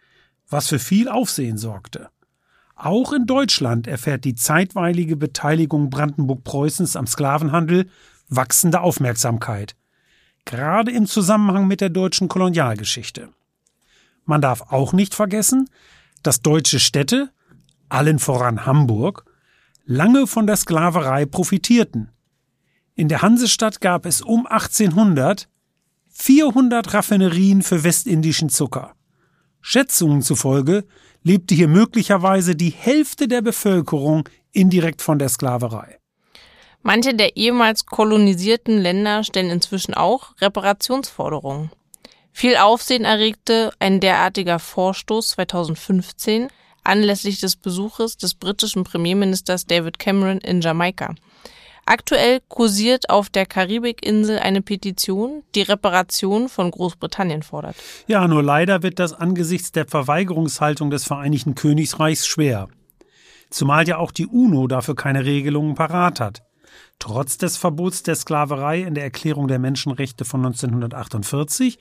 was für viel Aufsehen sorgte. Auch in Deutschland erfährt die zeitweilige Beteiligung Brandenburg-Preußens am Sklavenhandel wachsende Aufmerksamkeit, gerade im Zusammenhang mit der deutschen Kolonialgeschichte. Man darf auch nicht vergessen, dass deutsche Städte, allen voran Hamburg, lange von der Sklaverei profitierten in der Hansestadt gab es um 1800 400 Raffinerien für westindischen Zucker. Schätzungen zufolge lebte hier möglicherweise die Hälfte der Bevölkerung indirekt von der Sklaverei. Manche der ehemals kolonisierten Länder stellen inzwischen auch Reparationsforderungen. Viel Aufsehen erregte ein derartiger Vorstoß 2015 anlässlich des Besuches des britischen Premierministers David Cameron in Jamaika. Aktuell kursiert auf der Karibikinsel eine Petition, die Reparation von Großbritannien fordert. Ja, nur leider wird das angesichts der Verweigerungshaltung des Vereinigten Königreichs schwer. Zumal ja auch die UNO dafür keine Regelungen parat hat. Trotz des Verbots der Sklaverei in der Erklärung der Menschenrechte von 1948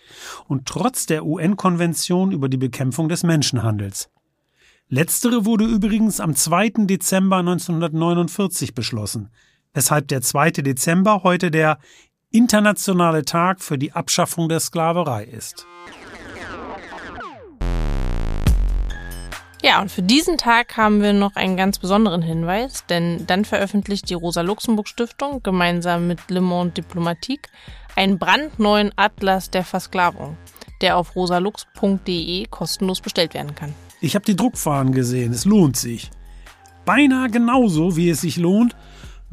und trotz der UN-Konvention über die Bekämpfung des Menschenhandels. Letztere wurde übrigens am 2. Dezember 1949 beschlossen, weshalb der 2. Dezember heute der internationale Tag für die Abschaffung der Sklaverei ist. Ja, und für diesen Tag haben wir noch einen ganz besonderen Hinweis, denn dann veröffentlicht die Rosa-Luxemburg-Stiftung gemeinsam mit Le Monde Diplomatique einen brandneuen Atlas der Versklavung. der auf rosalux.de kostenlos bestellt werden kann. Ich habe die Druckfahnen gesehen, es lohnt sich. Beinahe genauso, wie es sich lohnt,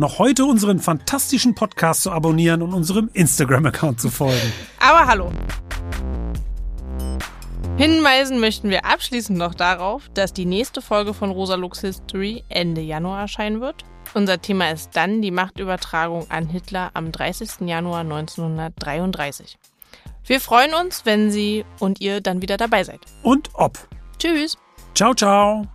noch heute unseren fantastischen Podcast zu abonnieren und unserem Instagram-Account zu folgen. Aber hallo. Hinweisen möchten wir abschließend noch darauf, dass die nächste Folge von Rosa Lux History Ende Januar erscheinen wird. Unser Thema ist dann die Machtübertragung an Hitler am 30. Januar 1933. Wir freuen uns, wenn Sie und ihr dann wieder dabei seid. Und ob. Tschüss. Ciao, ciao.